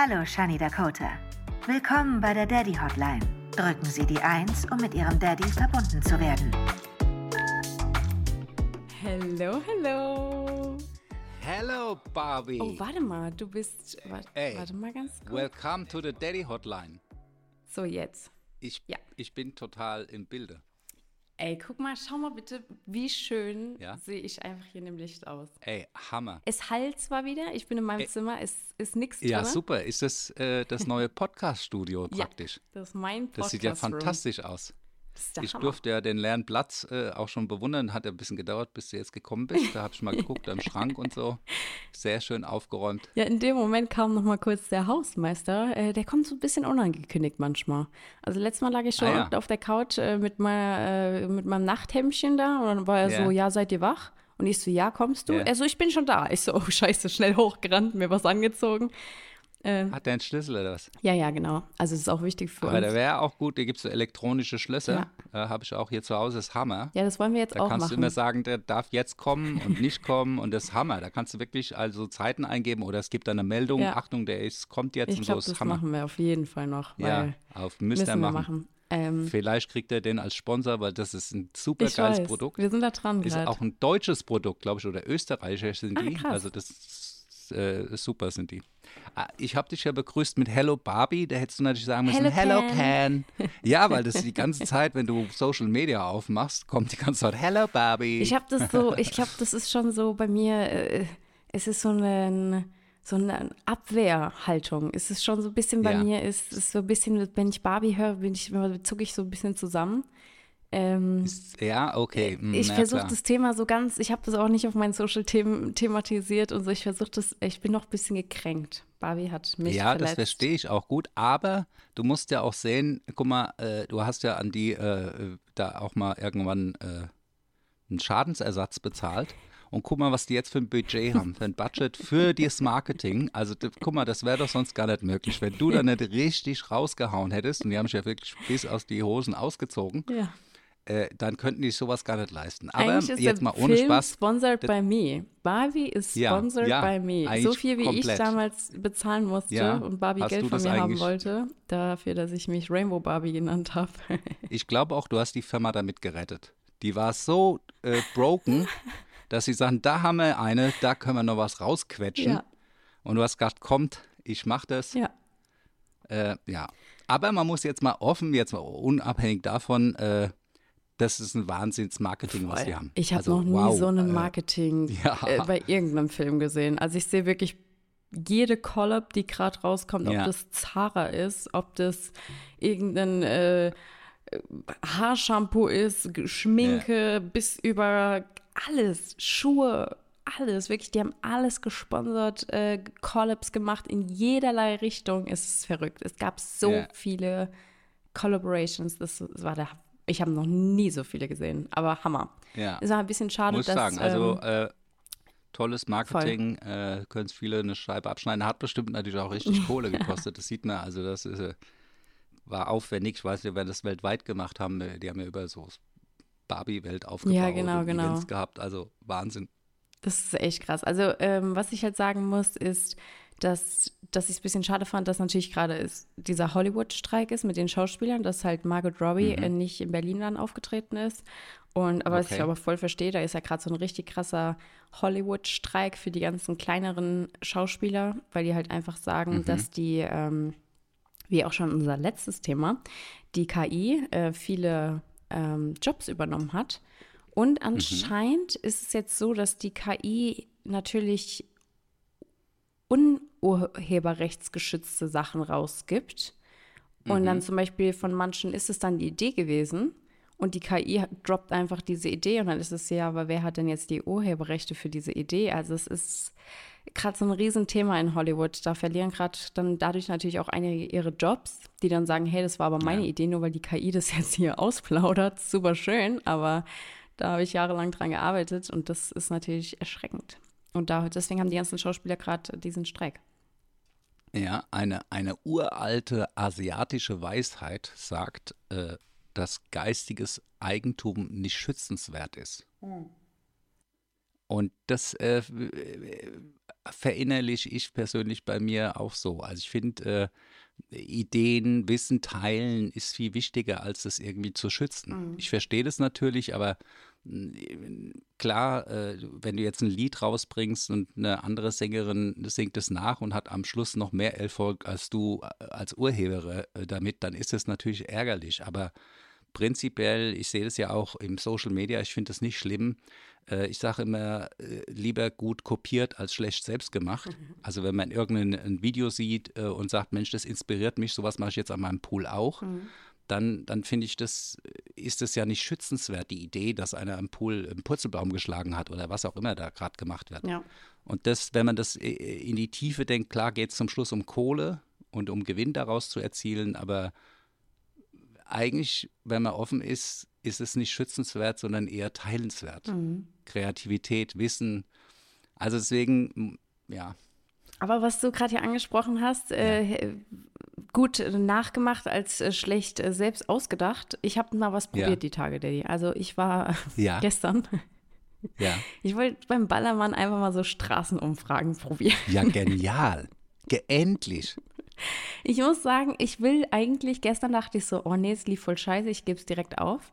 Hallo, Shani Dakota. Willkommen bei der Daddy Hotline. Drücken Sie die 1, um mit Ihrem Daddy verbunden zu werden. Hello, hello. Hello, Barbie. Oh, warte mal, du bist. Warte, Ey, warte mal ganz kurz. Welcome to the Daddy Hotline. So, jetzt. Ich, Ja. ich bin total im Bilde. Ey, guck mal, schau mal bitte, wie schön Ja? sehe ich einfach hier in dem Licht aus. Ey, Hammer. Es halt zwar wieder, ich bin in meinem Ey. Zimmer, es ist nichts drin. Ja, super. Ist das äh, das neue Podcast-Studio Ja, praktisch? das ist mein Podcast. Das sieht ja fantastisch aus. Ich Hammer. durfte ja den leeren Platz äh, auch schon bewundern. Hat ja ein bisschen gedauert, bis du jetzt gekommen bist. Da habe ich mal geguckt am Schrank und so. Sehr schön aufgeräumt. Ja, in dem Moment kam noch mal kurz der Hausmeister. Äh, der kommt so ein bisschen unangekündigt manchmal. Also letztes Mal lag ich schon Ah, ja. auf der Couch äh, mit, meiner, äh, mit meinem Nachthemdchen da und dann war er Ja. so, ja, seid ihr wach? Und ich so, ja, kommst du? Ja. Er so, ich bin schon da. Ich so, oh scheiße, schnell hochgerannt, mir was angezogen. Äh, Hat der einen Schlüssel oder was? ja, ja, genau. Also es ist auch wichtig für Aber uns. der wäre auch gut. Da gibt es so elektronische Schlösser. Äh, habe ich auch hier zu Hause. Das ist Hammer. ja, das wollen wir jetzt Da auch kannst machen. du immer sagen, der darf jetzt kommen und nicht kommen und das ist Hammer. Da kannst du wirklich also Zeiten eingeben oder es gibt dann eine Meldung, Ja. Achtung, der ist, kommt jetzt ich und glaube, so, das ist Hammer. machen wir auf jeden Fall noch. Ja, auf müsst müssen ihr wir machen. machen. Ähm, Vielleicht kriegt er den als Sponsor, weil das ist ein super geiles weiß, Produkt. wir sind da dran Ist gerade. auch ein deutsches Produkt, glaube ich, oder österreichischer sind Ah, die. krass. Also das ist äh, super sind die. Ah, Ich habe dich ja begrüßt mit Hello Barbie, da hättest du natürlich sagen müssen, Hello, Hello Can. Ja, weil das die ganze Zeit, wenn du Social Media aufmachst, kommt die ganze Zeit Hello Barbie. Ich habe das so, ich glaube, das ist schon so bei mir, äh, es ist so eine, so eine Abwehrhaltung. Es ist schon so ein bisschen bei Ja. mir, ist es so ein bisschen, wenn ich Barbie höre, bin ich, zucke ich so ein bisschen zusammen. Ähm, ja, okay. hm, ich versuche das Thema so ganz, ich habe das auch nicht auf meinen Social-Themen thematisiert und so. Ich versuche das, ich bin noch ein bisschen gekränkt. Barbie hat mich Ja, verletzt. das verstehe ich auch gut, aber du musst ja auch sehen, guck mal, äh, du hast ja an die äh, da auch mal irgendwann äh, einen Schadensersatz bezahlt. Und guck mal, was die jetzt für ein Budget haben, für ein Budget für das Marketing. Also guck mal, das wäre doch sonst gar nicht möglich, wenn du da nicht richtig rausgehauen hättest, und die haben sich ja wirklich bis aus die Hosen ausgezogen, Ja. Äh, dann könnten die sowas gar nicht leisten. Aber Eigentlich ist jetzt mal ohne Film Spaß. sponsored by me. Barbie ist Ja, sponsored ja, by me. So viel, wie ich komplett. damals bezahlen musste Ja, und Barbie Geld von mir haben wollte, dafür, dass ich mich Rainbow Barbie genannt habe. Ich glaube auch, du hast die Firma damit gerettet. Die war so äh, broken, dass sie sagen, da haben wir eine, da können wir noch was rausquetschen. ja, Und du hast gesagt, kommt, ich mach das. ja. Äh, ja. Aber man muss jetzt mal offen, jetzt mal unabhängig davon, äh, das ist ein Wahnsinns-Marketing, was die haben. Ich habe Also, noch nie wow, so ein äh, Marketing ja. äh, bei irgendeinem Film gesehen. Also ich sehe wirklich jede Collab, die gerade rauskommt, Ja. ob das Zara ist, ob das irgendein äh, Haarshampoo ist, Schminke, bis über alles, Schuhe, alles, wirklich, die haben alles gesponsert, äh, Collabs gemacht in jederlei Richtung. Es ist verrückt. Es gab so Ja. viele Collaborations, das, das war der, ich habe noch nie so viele gesehen, aber Hammer. Ja. Es war ein bisschen schade, Muss dass sagen, also ähm, äh, tolles Marketing, äh, können es viele eine Scheibe abschneiden. Hat bestimmt natürlich auch richtig Kohle gekostet, das sieht man. Also das ist, äh, war aufwendig. Ich weiß nicht, wer das weltweit gemacht haben. äh, Die haben ja über so Barbie-Welt aufgebaut Ja, genau, und genau. Events gehabt. Also Wahnsinn. Das ist echt krass. Also, ähm, was ich halt sagen muss, ist, dass, dass ich es ein bisschen schade fand, dass natürlich gerade ist, dieser Hollywood-Streik ist mit den Schauspielern, dass halt Margot Robbie äh, nicht in Berlin dann aufgetreten ist. Und aber was ich Mhm. Okay. aber voll verstehe, da ist ja gerade so ein richtig krasser Hollywood-Streik für die ganzen kleineren Schauspieler, weil die halt einfach sagen, Mhm. dass die, ähm, wie auch schon unser letztes Thema, die KI äh, viele ähm, Jobs übernommen hat. Und anscheinend ist es jetzt so, dass die KI natürlich unurheberrechtsgeschützte Sachen rausgibt. Und dann zum Beispiel von manchen ist es dann die Idee gewesen und die KI droppt einfach diese Idee und dann ist es ja, aber wer hat denn jetzt die Urheberrechte für diese Idee? Also es ist gerade so ein Riesenthema in Hollywood. Da verlieren gerade dann dadurch natürlich auch einige ihre Jobs, die dann sagen, hey, das war aber meine Ja. Idee, nur weil die KI das jetzt hier ausplaudert. Super schön, aber da habe ich jahrelang dran gearbeitet und das ist natürlich erschreckend. Und da, deswegen haben die ganzen Schauspieler gerade diesen Streik. Ja, eine, eine uralte asiatische Weisheit sagt, äh, dass geistiges Eigentum nicht schützenswert ist. Und das äh, verinnerliche ich persönlich bei mir auch so. Also ich finde, äh, Ideen, Wissen teilen ist viel wichtiger, als das irgendwie zu schützen. Mhm. Ich verstehe das natürlich, aber klar, äh, wenn du jetzt ein Lied rausbringst und eine andere Sängerin singt es nach und hat am Schluss noch mehr Erfolg als du äh, als Urheber äh, damit, dann ist es natürlich ärgerlich. Aber prinzipiell, ich sehe das ja auch im Social Media, ich finde das nicht schlimm. Ich sage immer, lieber gut kopiert als schlecht selbst gemacht. Mhm. Also wenn man irgendein Video sieht und sagt, Mensch, das inspiriert mich, sowas mache ich jetzt an meinem Pool auch. Mhm dann, dann finde ich, das ist es ja nicht schützenswert, die Idee, dass einer im Pool einen Purzelbaum geschlagen hat oder was auch immer da gerade gemacht wird. Ja. Und das, wenn man das in die Tiefe denkt, klar geht es zum Schluss um Kohle und um Gewinn daraus zu erzielen, aber eigentlich, wenn man offen ist, ist es nicht schützenswert, sondern eher teilenswert. Mhm. Kreativität, Wissen. Also deswegen, ja. Aber was du gerade hier angesprochen hast, äh, ja. äh, gut nachgemacht als äh, schlecht äh, selbst ausgedacht. Ich habe mal was probiert ja. die Tage, Daddy. Also ich war ja. gestern. Ja. Ich wollte beim Ballermann einfach mal so Straßenumfragen probieren. Ja, genial. Endlich. Ich muss sagen, ich will eigentlich, gestern dachte ich so, oh nee, es lief voll scheiße, ich gebe es direkt auf.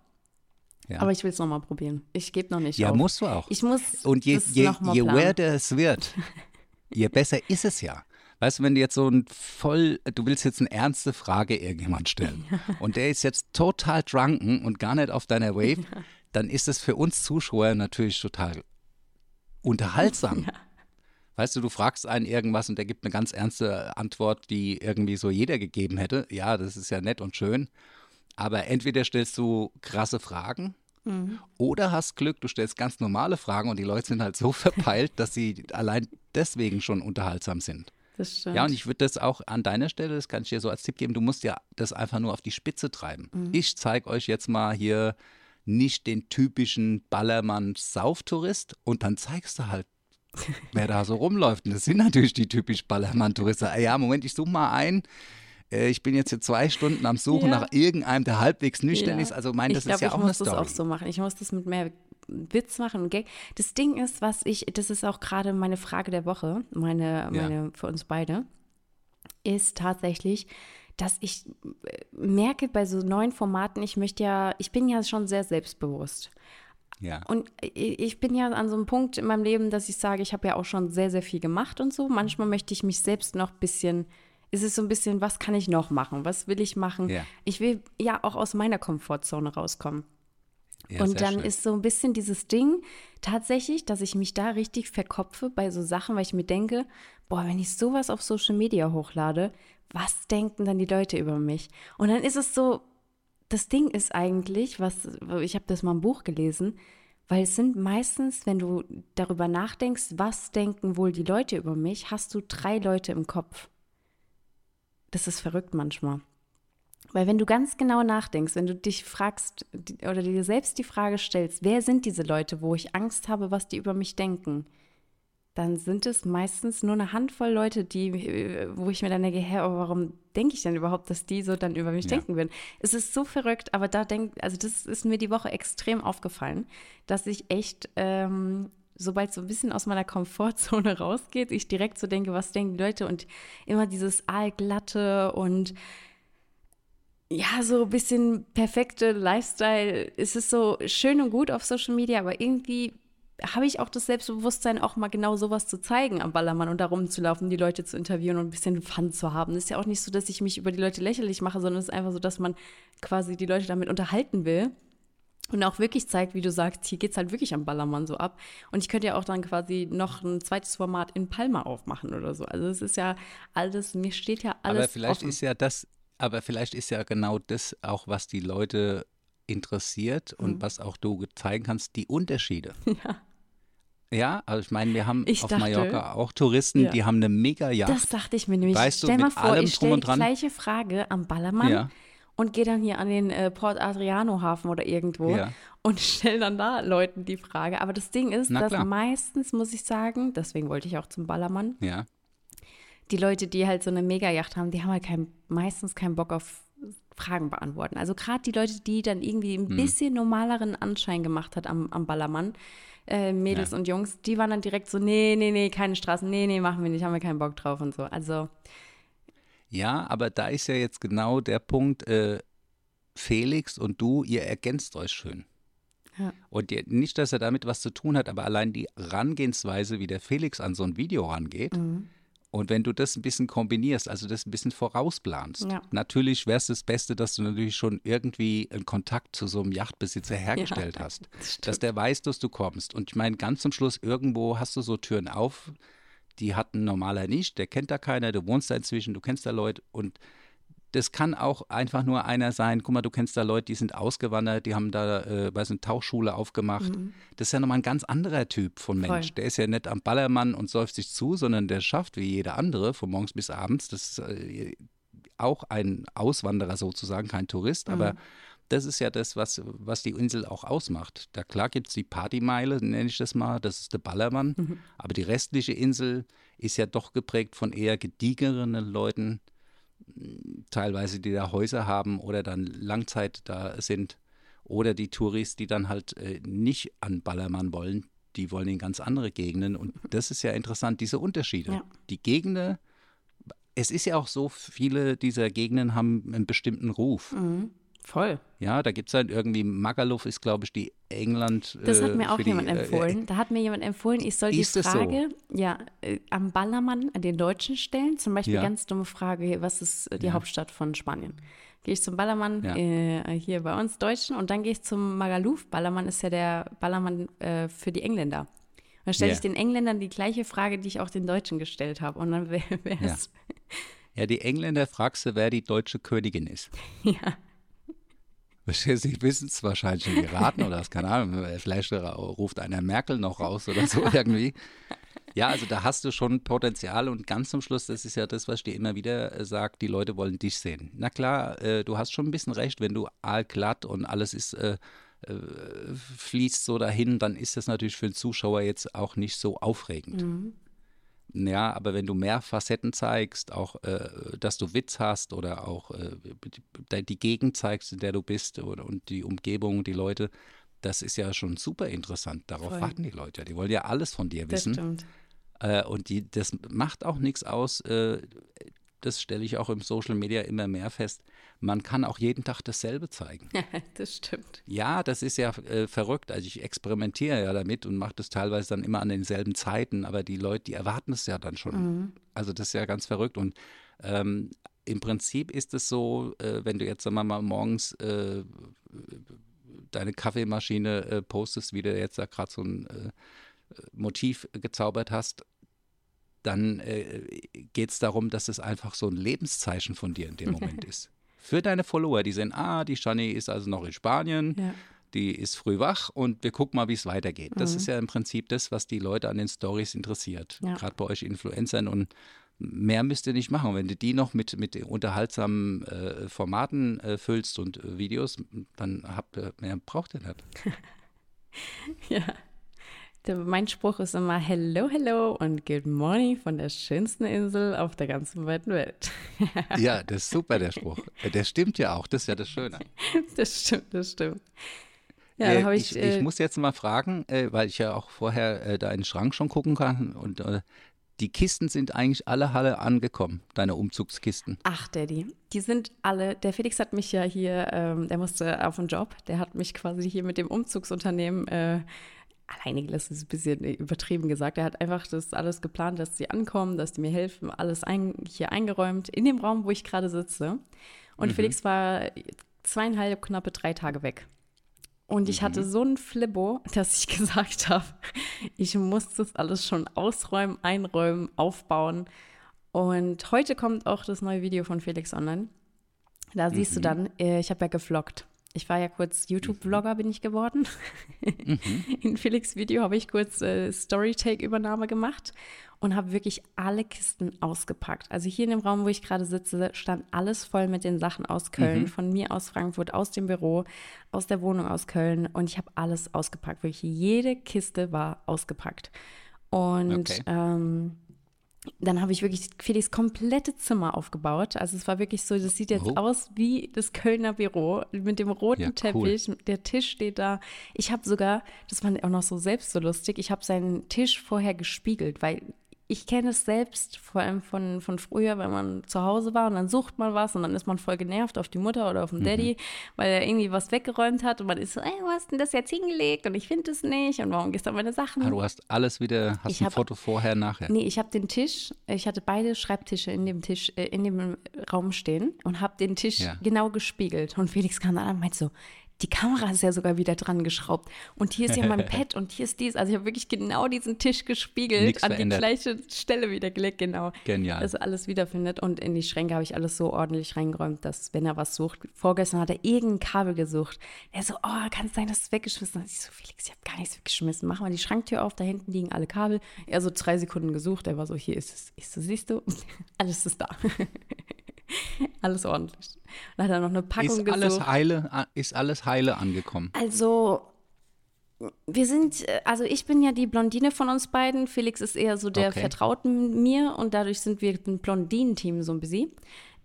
Ja. Aber ich will es nochmal probieren. Ich gebe noch nicht ja, auf. Ja, musst du auch. Ich muss Und je, je, je weirder es wird, je besser ist es ja. Weißt du, wenn du jetzt so ein voll, du willst jetzt eine ernste Frage irgendjemand stellen ja. und der ist jetzt total drunken und gar nicht auf deiner Wave, ja. dann ist es für uns Zuschauer natürlich total unterhaltsam. Ja. Weißt du, du fragst einen irgendwas und der gibt eine ganz ernste Antwort, die irgendwie so jeder gegeben hätte. Ja, das ist ja nett und schön. Aber entweder stellst du krasse Fragen mhm. oder hast Glück, du stellst ganz normale Fragen und die Leute sind halt so verpeilt, dass sie allein deswegen schon unterhaltsam sind. Das stimmt. Ja, und ich würde das auch an deiner Stelle, das kann ich dir so als Tipp geben, du musst ja das einfach nur auf die Spitze treiben. Mhm. Ich zeige euch jetzt mal hier nicht den typischen Ballermann-Sauftourist und dann zeigst du halt, wer da so rumläuft. Und das sind natürlich die typisch Ballermann-Touristen. Ah ja, Moment, ich suche mal ein. Äh, ich bin jetzt hier zwei Stunden am Suchen ja. nach irgendeinem, der halbwegs nüchtern ja. ist. Also mein, das ich glaub, ist ja auch eine Story. Ich muss das auch so machen. Ich muss das mit mehr Witz machen Gag. Das Ding ist, was ich, das ist auch gerade meine Frage der Woche, meine, meine ja. für uns beide, ist tatsächlich, dass ich äh, merke bei so neuen Formaten, ich möchte ja, ich bin ja schon sehr selbstbewusst. Ja. Und ich bin ja an so einem Punkt in meinem Leben, dass ich sage, ich habe ja auch schon sehr, sehr viel gemacht und so. Manchmal möchte ich mich selbst noch ein bisschen, ist es so ein bisschen, was kann ich noch machen? Was will ich machen? Ja. Ich will ja auch aus meiner Komfortzone rauskommen. Ja, und dann schön. ist so ein bisschen dieses Ding tatsächlich, dass ich mich da richtig verkopfe bei so Sachen, weil ich mir denke, boah, wenn ich sowas auf Social Media hochlade, was denken dann die Leute über mich? Und dann ist es so, das Ding ist eigentlich, was ich habe das mal im Buch gelesen, weil es sind meistens, wenn du darüber nachdenkst, was denken wohl die Leute über mich, hast du drei Leute im Kopf. Das ist verrückt manchmal. Weil wenn du ganz genau nachdenkst, wenn du dich fragst oder dir selbst die Frage stellst, wer sind diese Leute, wo ich Angst habe, was die über mich denken, dann sind es meistens nur eine Handvoll Leute, die, wo ich mir dann denke, hä, warum denke ich denn überhaupt, dass die so dann über mich ja. denken würden? Es ist so verrückt, aber da denkt, also das ist mir die Woche extrem aufgefallen, dass ich echt, ähm, sobald so ein bisschen aus meiner Komfortzone rausgeht, ich direkt so denke, was denken die Leute und immer dieses Aalglatte und ja, so ein bisschen perfekte Lifestyle. Es ist so schön und gut auf Social Media, aber irgendwie habe ich auch das Selbstbewusstsein, auch mal genau sowas zu zeigen am Ballermann und da rumzulaufen, die Leute zu interviewen und ein bisschen Fun zu haben. Es ist ja auch nicht so, dass ich mich über die Leute lächerlich mache, sondern es ist einfach so, dass man quasi die Leute damit unterhalten will und auch wirklich zeigt, wie du sagst, hier geht es halt wirklich am Ballermann so ab. Und ich könnte ja auch dann quasi noch ein zweites Format in Palma aufmachen oder so. Also es ist ja alles, mir steht ja alles. Aber vielleicht offen. ist ja das aber vielleicht ist ja genau das auch, was die Leute interessiert und mhm. was auch du zeigen kannst, die Unterschiede. Ja. Ja, also ich meine, wir haben ich auf dachte, Mallorca auch Touristen, ja. die haben eine mega Yacht. Das dachte ich mir nämlich. Weißt du, Stell mal vor, ich stelle und die gleiche Frage am Ballermann Ja. und gehe dann hier an den äh, Port Adriano Hafen oder irgendwo Ja. und stelle dann da Leuten die Frage. Aber das Ding ist, Na dass klar. meistens, muss ich sagen, deswegen wollte ich auch zum Ballermann, Ja, die Leute, die halt so eine Mega-Yacht haben, die haben halt kein, meistens keinen Bock auf Fragen beantworten. Also gerade die Leute, die dann irgendwie ein bisschen normaleren Anschein gemacht hat am, am Ballermann, äh, Mädels Ja. und Jungs, die waren dann direkt so, nee, nee, nee, keine Straßen, nee, nee, machen wir nicht, haben wir keinen Bock drauf und so. Also, Ja, aber da ist ja jetzt genau der Punkt, äh, Felix und du, ihr ergänzt euch schön. Ja. Und ihr, nicht, dass er damit was zu tun hat, aber allein die Herangehensweise, wie der Felix an so ein Video rangeht. Mhm. Und wenn du das ein bisschen kombinierst, also das ein bisschen vorausplanst, Ja. natürlich wäre es das Beste, dass du natürlich schon irgendwie einen Kontakt zu so einem Yachtbesitzer hergestellt hast. das Dass der weiß, dass du kommst. Und ich meine, ganz zum Schluss, irgendwo hast du so Türen auf, die hat ein normaler nicht, der kennt da keiner, du wohnst da inzwischen, du kennst da Leute und das kann auch einfach nur einer sein, guck mal, du kennst da Leute, die sind ausgewandert, die haben da, äh, weiß eine Tauchschule aufgemacht. Das ist ja nochmal ein ganz anderer Typ von Mensch. Voll. Der ist ja nicht am Ballermann und säuft sich zu, sondern der schafft wie jeder andere von morgens bis abends. Das ist äh, auch ein Auswanderer sozusagen, kein Tourist, aber das ist ja das, was, was die Insel auch ausmacht. Da klar gibt es die Partymeile, nenne ich das mal, das ist der Ballermann, aber die restliche Insel ist ja doch geprägt von eher gediegeren Leuten, teilweise die da Häuser haben oder dann Langzeit da sind oder die Touris, die dann halt äh, nicht an Ballermann wollen, die wollen in ganz andere Gegenden und das ist ja interessant, diese Unterschiede. Ja. Die Gegenden, es ist ja auch so, viele dieser Gegenden haben einen bestimmten Ruf. Mhm. Voll. Ja, da gibt es halt irgendwie, Magaluf ist, glaube ich, die England. Das hat äh, mir auch für die, jemand äh, empfohlen. da hat mir jemand empfohlen, ich soll die es so? Frage ja, äh, am Ballermann an den Deutschen stellen. Zum Beispiel Ja. ganz dumme Frage, was ist äh, die Ja. Hauptstadt von Spanien? Gehe ich zum Ballermann Ja. äh, hier bei uns Deutschen und dann gehe ich zum Magaluf. Ballermann ist ja der Ballermann äh, für die Engländer. Und dann stelle Ja. ich den Engländern die gleiche Frage, die ich auch den Deutschen gestellt habe. Und dann wäre es, Ja, die Engländer fragst du, wer die deutsche Königin ist. ja. Verstehst du, Sie wissen es wahrscheinlich schon geraten oder was, keine Ahnung, vielleicht ruft einer Merkel noch raus oder so irgendwie. Ja, also da hast du schon Potenzial und ganz zum Schluss, das ist ja das, was ich dir immer wieder äh, sage, die Leute wollen dich sehen. Na klar, äh, du hast schon ein bisschen recht, wenn du aalglatt und alles ist, äh, äh, fließt so dahin, dann ist das natürlich für den Zuschauer jetzt auch nicht so aufregend. Ja, aber wenn du mehr Facetten zeigst, auch, äh, dass du Witz hast oder auch äh, die, Gegend zeigst, in der du bist oder, und die Umgebung, die Leute, das ist ja schon super interessant. Darauf Voll. warten die Leute. Die wollen ja alles von dir Das wissen. stimmt. Äh, und die, das macht auch nichts aus. Das stelle ich auch im Social Media immer mehr fest. Man kann auch jeden Tag dasselbe zeigen. das stimmt. Ja, das ist ja äh, verrückt. Also ich experimentiere ja damit und mache das teilweise dann immer an denselben Zeiten, aber die Leute, die erwarten es ja dann schon. Also das ist ja ganz verrückt. Und ähm, im Prinzip ist es so, äh, wenn du jetzt, sagen wir mal, morgens äh, deine Kaffeemaschine äh, postest, wie du jetzt da gerade so ein äh, Motiv gezaubert hast, dann äh, geht es darum, dass es einfach so ein Lebenszeichen von dir in dem Moment ist. Für deine Follower, die sehen, ah, die Shani ist also noch in Spanien, Ja. die ist früh wach und wir gucken mal, wie es weitergeht. Das Mhm. ist ja im Prinzip das, was die Leute an den Stories interessiert. Ja. Gerade bei euch Influencern und mehr müsst ihr nicht machen. Und wenn du die noch mit, mit unterhaltsamen äh, Formaten äh, füllst und äh, Videos, dann habt ihr, mehr braucht ihr nicht. Ja. Mein Spruch ist immer Hello, hello und Good morning von der schönsten Insel auf der ganzen weiten Welt. Ja, das ist super, der Spruch. Äh, Der stimmt ja auch, das ist ja das Schöne. Das stimmt, das stimmt. Ja, Äh, habe ich, ich, ich äh, muss jetzt mal fragen, äh, weil ich ja auch vorher äh, da in den Schrank schon gucken kann und äh, die Kisten sind eigentlich alle Halle angekommen, deine Umzugskisten. Ach, Daddy, die sind alle, der Felix hat mich ja hier, ähm, der musste auf den Job, der hat mich quasi hier mit dem Umzugsunternehmen äh, alleine gelassen, ist ein bisschen übertrieben gesagt. Er hat einfach das alles geplant, dass sie ankommen, dass die mir helfen, alles ein, hier eingeräumt, in dem Raum, wo ich gerade sitze. Und Felix war zweieinhalb, knappe drei Tage weg. Und ich hatte so einen Flippo, dass ich gesagt habe, ich muss das alles schon ausräumen, einräumen, aufbauen. Und heute kommt auch das neue Video von Felix online. Da siehst du dann, äh, ich habe ja gevloggt. Ich war ja kurz YouTube-Vlogger, bin ich geworden. In Felix' Video habe ich kurz äh, Storytake-Übernahme gemacht und habe wirklich alle Kisten ausgepackt. Also hier in dem Raum, wo ich gerade sitze, stand alles voll mit den Sachen aus Köln, von mir aus Frankfurt, aus dem Büro, aus der Wohnung aus Köln und ich habe alles ausgepackt. Wirklich jede Kiste war ausgepackt. Und Okay. ähm, dann habe ich wirklich Felix komplette Zimmer aufgebaut. Also es war wirklich so, das sieht jetzt Oh. aus wie das Kölner Büro mit dem roten Ja, cool. Teppich. Der Tisch steht da. Ich habe sogar, das fand ich auch noch so selbst so lustig, ich habe seinen Tisch vorher gespiegelt, weil ich kenne es selbst, vor allem von, von früher, wenn man zu Hause war und dann sucht man was und dann ist man voll genervt auf die Mutter oder auf den Daddy, weil er irgendwie was weggeräumt hat und man ist so, ey, wo hast denn das jetzt hingelegt und ich finde es nicht und warum gehst du an meine Sachen? Ah, du hast alles wieder, hast Ich ein hab- Foto vorher, nachher. Nee, ich habe den Tisch, ich hatte beide Schreibtische in dem Tisch, äh, in dem Raum stehen und habe den Tisch Ja. genau gespiegelt. Und Felix kam dann an und meinte so, die Kamera ist ja sogar wieder dran geschraubt. Und hier ist ja mein Pad und hier ist dies. Also ich habe wirklich genau diesen Tisch gespiegelt, Nix an verändert. die gleiche Stelle wieder gelegt, genau. Genial. Dass er alles wiederfindet. Und in die Schränke habe ich alles so ordentlich reingeräumt, dass, wenn er was sucht, vorgestern hat er irgendein Kabel gesucht. Er so, oh, kann es sein, dass du es weggeschmissen hast? Ich so, Felix, ich habe gar nichts weggeschmissen. Mach mal die Schranktür auf, da hinten liegen alle Kabel. Er so drei Sekunden gesucht, er war so, hier ist es. Ich so, siehst du, alles ist da. alles ordentlich. Dann hat er noch eine Packung Ist alles, gesucht. heile, ist alles heile angekommen. Also, wir sind, also ich bin ja die Blondine von uns beiden. Felix ist eher so der Okay. Vertrauten mir und dadurch sind wir ein Blondinen-Team so ein bisschen.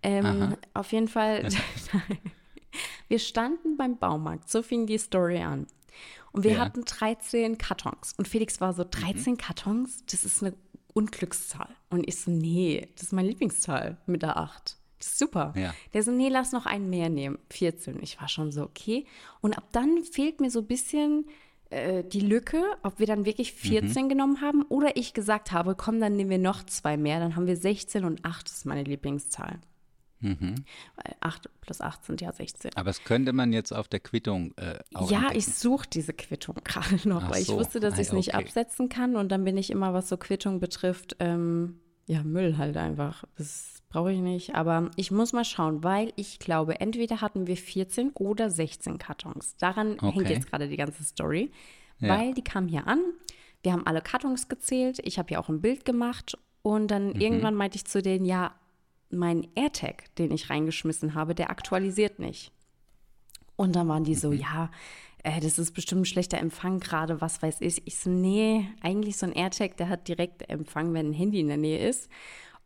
Ähm, auf jeden Fall, wir standen beim Baumarkt, so fing die Story an. Und wir Ja. hatten 13 Kartons. Und Felix war so, 13 Kartons, das ist eine Unglückszahl. Und ich so, nee, das ist meine Lieblingszahl mit der 8. Super. Ja. Der so, nee, lass noch einen mehr nehmen. 14. Ich war schon so, okay. Und ab dann fehlt mir so ein bisschen äh, die Lücke, ob wir dann wirklich 14 genommen haben oder ich gesagt habe, komm, dann nehmen wir noch zwei mehr. Dann haben wir 16 und 8 ist meine Lieblingszahl. Mhm. Weil 8 plus 8 sind ja 16. Aber das könnte man jetzt auf der Quittung äh, auch Ja, entdecken. ich suche diese Quittung gerade noch, Ach weil ich so. wusste, dass ich es nicht okay. absetzen kann und dann bin ich immer, was so Quittung betrifft, ähm, ja, Müll halt einfach. Das brauche ich nicht. Aber ich muss mal schauen, weil ich glaube, entweder hatten wir 14 oder 16 Kartons. Daran hängt Okay. jetzt gerade die ganze Story. Ja. Weil die kamen hier an, wir haben alle Kartons gezählt, ich habe ja auch ein Bild gemacht und dann Mhm. irgendwann meinte ich zu denen, ja, mein AirTag, den ich reingeschmissen habe, der aktualisiert nicht. Und dann waren die so, ja, äh, das ist bestimmt ein schlechter Empfang gerade, was weiß ich. Ich so, nee, eigentlich so ein AirTag, der hat direkt Empfang, wenn ein Handy in der Nähe ist.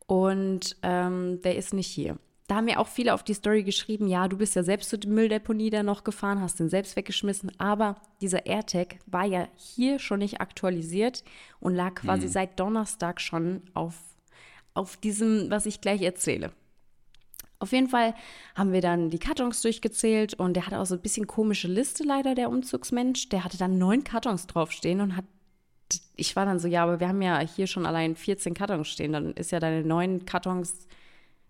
Und ähm, der ist nicht hier. Da haben mir auch viele auf die Story geschrieben, ja, du bist ja selbst zur Mülldeponie da noch gefahren, hast den selbst weggeschmissen, aber dieser AirTag war ja hier schon nicht aktualisiert und lag quasi seit Donnerstag schon auf, auf diesem, was ich gleich erzähle. Auf jeden Fall haben wir dann die Kartons durchgezählt und der hatte auch so ein bisschen komische Liste leider, der Umzugsmensch. Der hatte dann neun Kartons draufstehen und hat, ich war dann so, ja, aber wir haben ja hier schon allein 14 Kartons stehen, dann ist ja deine neun Kartons,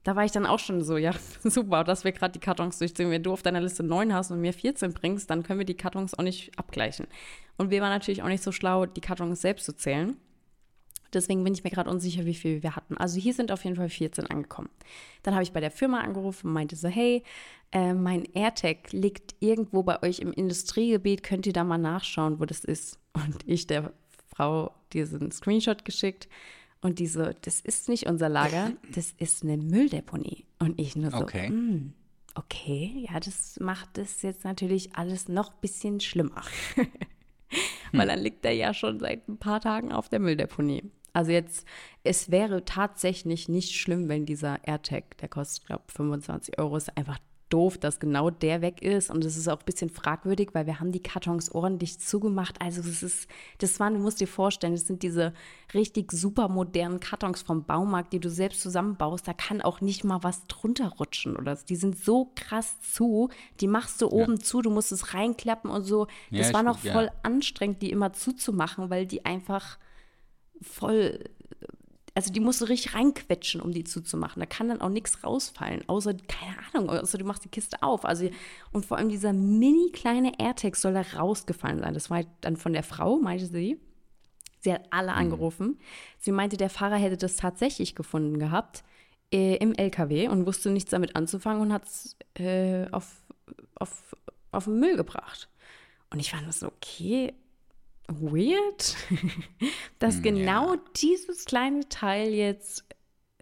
da war ich dann auch schon so, ja, super, dass wir gerade die Kartons durchziehen. Wenn du auf deiner Liste neun hast und mir 14 bringst, dann können wir die Kartons auch nicht abgleichen. Und wir waren natürlich auch nicht so schlau, die Kartons selbst zu zählen. Deswegen bin ich mir gerade unsicher, wie viel wir hatten. Also hier sind auf jeden Fall 14 angekommen. Dann habe ich bei der Firma angerufen und meinte so, hey, äh, mein AirTag liegt irgendwo bei euch im Industriegebiet, könnt ihr da mal nachschauen, wo das ist? Und ich der Frau diesen Screenshot geschickt und die so, das ist nicht unser Lager, das ist eine Mülldeponie. Und ich nur so, Okay. "Hm, okay, ja, das macht das jetzt natürlich alles noch ein bisschen schlimmer. Weil dann liegt er ja schon seit ein paar Tagen auf der Mülldeponie. Also jetzt, es wäre tatsächlich nicht schlimm, wenn dieser AirTag, der kostet, glaube ich, 25 Euro, ist einfach doof, dass genau der weg ist. Und es ist auch ein bisschen fragwürdig, weil wir haben die Kartons ordentlich zugemacht. Also es ist, das waren, du musst dir vorstellen, das sind diese richtig super modernen Kartons vom Baumarkt, die du selbst zusammenbaust. Da kann auch nicht mal was drunter rutschen oder so. Die sind so krass zu, die machst du oben zu, du musst es reinklappen und so. Ja, Das ich- war noch ja. voll anstrengend, die immer zuzumachen, weil die einfach voll, also die musst du richtig reinquetschen, um die zuzumachen. Da kann dann auch nichts rausfallen, außer, keine Ahnung, außer du machst die Kiste auf. Also, und vor allem dieser mini kleine AirTag soll da rausgefallen sein. Das war halt dann von der Frau, meinte sie. Sie hat alle angerufen. Sie meinte, der Fahrer hätte das tatsächlich gefunden gehabt äh, im LKW und wusste nichts damit anzufangen und hat es äh, auf, auf, auf den Müll gebracht. Und ich fand das so, okay, weird, dass genau dieses kleine Teil jetzt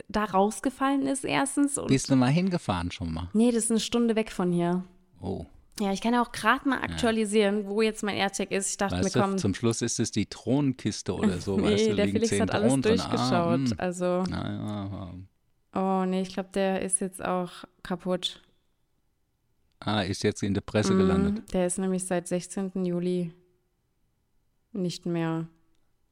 da rausgefallen ist, erstens. Bist du mal hingefahren schon mal? nee, das ist eine Stunde weg von hier. Oh. Ja, ich kann ja auch gerade mal aktualisieren, wo jetzt mein AirTag ist. Ich dachte Weißt mir, du, komm, zum Schluss ist es die Thronenkiste oder so, nee, weißt du, der Felix hat alles drin. durchgeschaut. Ah, hm. also, Na ja, oh nee, ich glaube, der ist jetzt auch kaputt. ah, ist jetzt in der Presse gelandet. Mhm, Der ist nämlich seit 16. Juli nicht mehr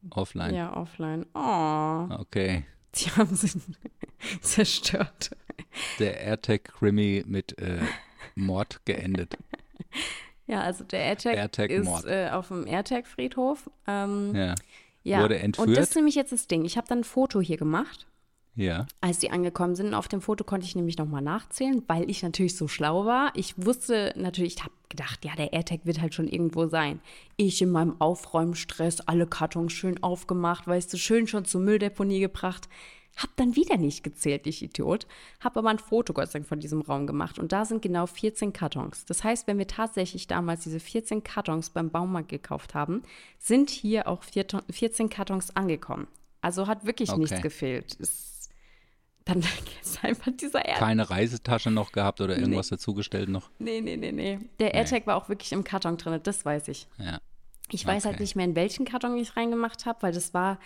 Offline. ja, offline. Oh, Okay. die haben sie zerstört. Der AirTag-Krimi mit äh, Mord geendet. Ja, also der AirTag, AirTag-Mord. ist äh, auf dem AirTag-Friedhof. Ähm, Ja. ja. Wurde Und entführt? das ist nämlich jetzt das Ding. Ich habe dann ein Foto hier gemacht. Ja. Als die angekommen sind, auf dem Foto konnte ich nämlich nochmal nachzählen, weil ich natürlich so schlau war. Ich wusste natürlich, ich habe gedacht, ja, der AirTag wird halt schon irgendwo sein. Ich in meinem Aufräumstress, alle Kartons schön aufgemacht, weißt du, schön schon zur Mülldeponie gebracht. Hab dann wieder nicht gezählt, ich Idiot. Hab aber ein Foto, Gott sei Dank, von diesem Raum gemacht. Und da sind genau 14 Kartons. Das heißt, wenn wir tatsächlich damals diese 14 Kartons beim Baumarkt gekauft haben, sind hier auch 14 Kartons angekommen. Also hat wirklich nichts Okay. gefehlt. Ist dann ist einfach dieser AirTag. Keine Reisetasche noch gehabt oder irgendwas dazugestellt noch. Nee, nee, nee, nee. Der AirTag war auch wirklich im Karton drin, das weiß ich. Ja. Ich weiß halt Okay. nicht mehr, in welchen Karton ich reingemacht habe, weil das war,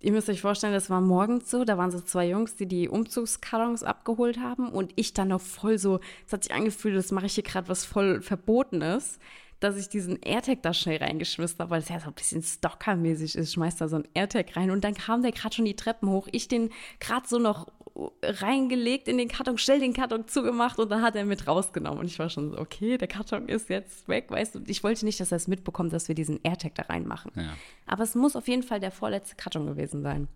ihr müsst euch vorstellen, das war morgens so, da waren so zwei Jungs, die die Umzugskartons abgeholt haben und ich dann noch voll so, es hat sich angefühlt, das mache ich hier gerade was voll Verbotenes, dass ich diesen AirTag da schnell reingeschmissen habe, weil es ja so ein bisschen Stalker-mäßig ist, schmeiß da so ein AirTag rein und dann kam der gerade schon die Treppen hoch, ich den gerade so noch reingelegt in den Karton, schnell den Karton zugemacht und dann hat er mit rausgenommen. Und ich war schon so, okay, der Karton ist jetzt weg, weißt du. Ich wollte nicht, dass er es mitbekommt, dass wir diesen AirTag da reinmachen. Ja. Aber es muss auf jeden Fall der vorletzte Karton gewesen sein.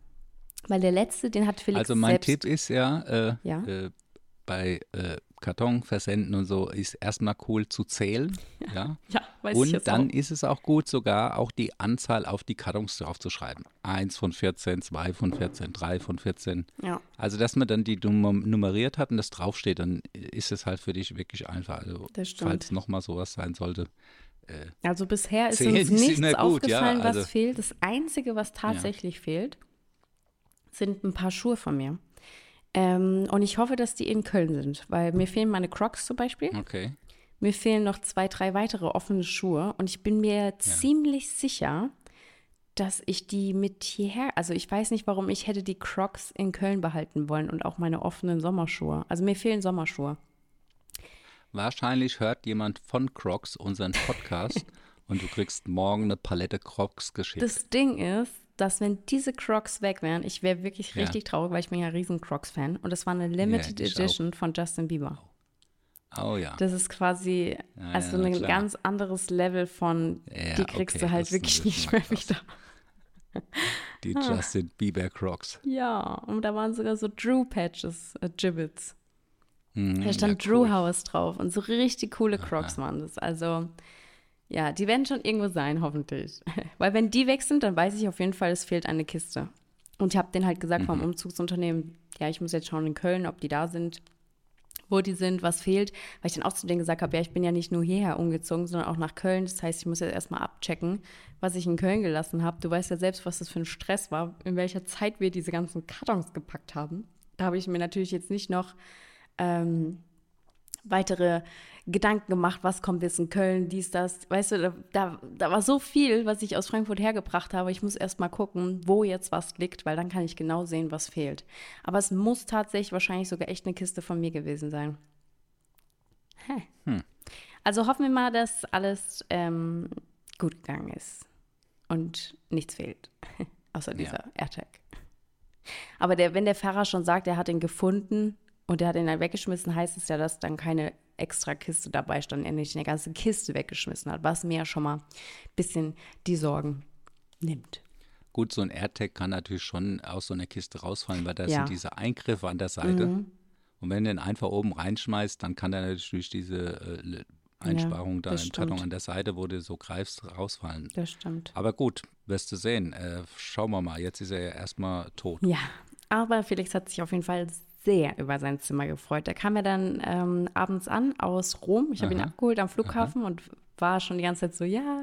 Weil der letzte, den hat Felix Also mein selbst. Tipp ist ja, äh, Ja? Äh, bei äh, Kartonversenden und so ist erstmal cool zu zählen. Ja. Ja, weiß ich Und jetzt dann auch. ist es auch gut, sogar auch die Anzahl auf die Kartons draufzuschreiben. Eins von 14, zwei von 14, drei von 14. Ja. Also, dass man dann die Nummer nummeriert hat und das draufsteht, dann ist es halt für dich wirklich einfach. Also, falls nochmal sowas sein sollte. Also bisher ist uns ist nichts immer gut, ja, aufgefallen, also- was fehlt. Das Einzige, was tatsächlich fehlt, sind ein paar Schuhe von mir. Ähm, und ich hoffe, dass die in Köln sind, weil mir fehlen meine Crocs zum Beispiel. Okay. Mir fehlen noch zwei, drei weitere offene Schuhe und ich bin mir ziemlich sicher, dass ich die mit hierher, also ich weiß nicht, warum ich hätte die Crocs in Köln behalten wollen und auch meine offenen Sommerschuhe. Also mir fehlen Sommerschuhe. Wahrscheinlich hört jemand von Crocs unseren Podcast und du kriegst morgen eine Palette Crocs geschickt. Das Ding ist, dass wenn diese Crocs weg wären, ich wäre wirklich Ja. richtig traurig, weil ich bin ja riesen Crocs-Fan und das war eine Limited auch. Edition von Justin Bieber. oh ja. Das ist quasi Ja, also ja, ein klar. ganz anderes Level von, Ja, die kriegst okay, du halt wirklich nicht mehr krass. wieder. Die Ah. Justin Bieber Crocs. Ja, und da waren sogar so Drew-Patches, äh, Gibbets. Mhm, Da stand ja, Drew cool. House drauf und so richtig coole Crocs waren das. Also, ja, die werden schon irgendwo sein, hoffentlich. Weil wenn die weg sind, dann weiß ich auf jeden Fall, es fehlt eine Kiste. Und ich habe denen halt gesagt vom Umzugsunternehmen, ja, ich muss jetzt schauen in Köln, ob die da sind, wo die sind, was fehlt. Weil ich dann auch zu denen gesagt habe, ja, ich bin ja nicht nur hierher umgezogen, sondern auch nach Köln. Das heißt, ich muss jetzt erstmal abchecken, was ich in Köln gelassen habe. Du weißt ja selbst, was das für ein Stress war, in welcher Zeit wir diese ganzen Kartons gepackt haben. Da habe ich mir natürlich jetzt nicht noch ähm, weitere Gedanken gemacht, was kommt jetzt in Köln, dies, das. Weißt du, da, da, war so viel, was ich aus Frankfurt hergebracht habe. Ich muss erst mal gucken, wo jetzt was liegt, weil dann kann ich genau sehen, was fehlt. Aber es muss tatsächlich wahrscheinlich sogar echt eine Kiste von mir gewesen sein. Hä. Also hoffen wir mal, dass alles ähm, gut gegangen ist und nichts fehlt, außer dieser AirTag. Aber der, wenn der Fahrer schon sagt, er hat ihn gefunden und er hat ihn dann weggeschmissen, heißt es ja, dass dann keine extra Kiste dabei stand, er nicht eine ganze Kiste weggeschmissen hat, was mir ja schon mal ein bisschen die Sorgen nimmt. Gut, so ein AirTag kann natürlich schon aus so einer Kiste rausfallen, weil da Ja. Mhm. sind diese Eingriffe an der Seite. Und wenn du den einfach oben reinschmeißt, dann kann der natürlich diese äh, Einsparung da im Karton stimmt. an der Seite, wo du so greifst, rausfallen. Das stimmt. Aber gut, wirst du sehen. Äh, schauen wir mal. Jetzt ist er ja erstmal tot. Ja, aber Felix hat sich auf jeden Fall sehr über sein Zimmer gefreut. Er kam ja dann ähm, abends an aus Rom. Ich habe ihn Aha. abgeholt am Flughafen und war schon die ganze Zeit so, ja,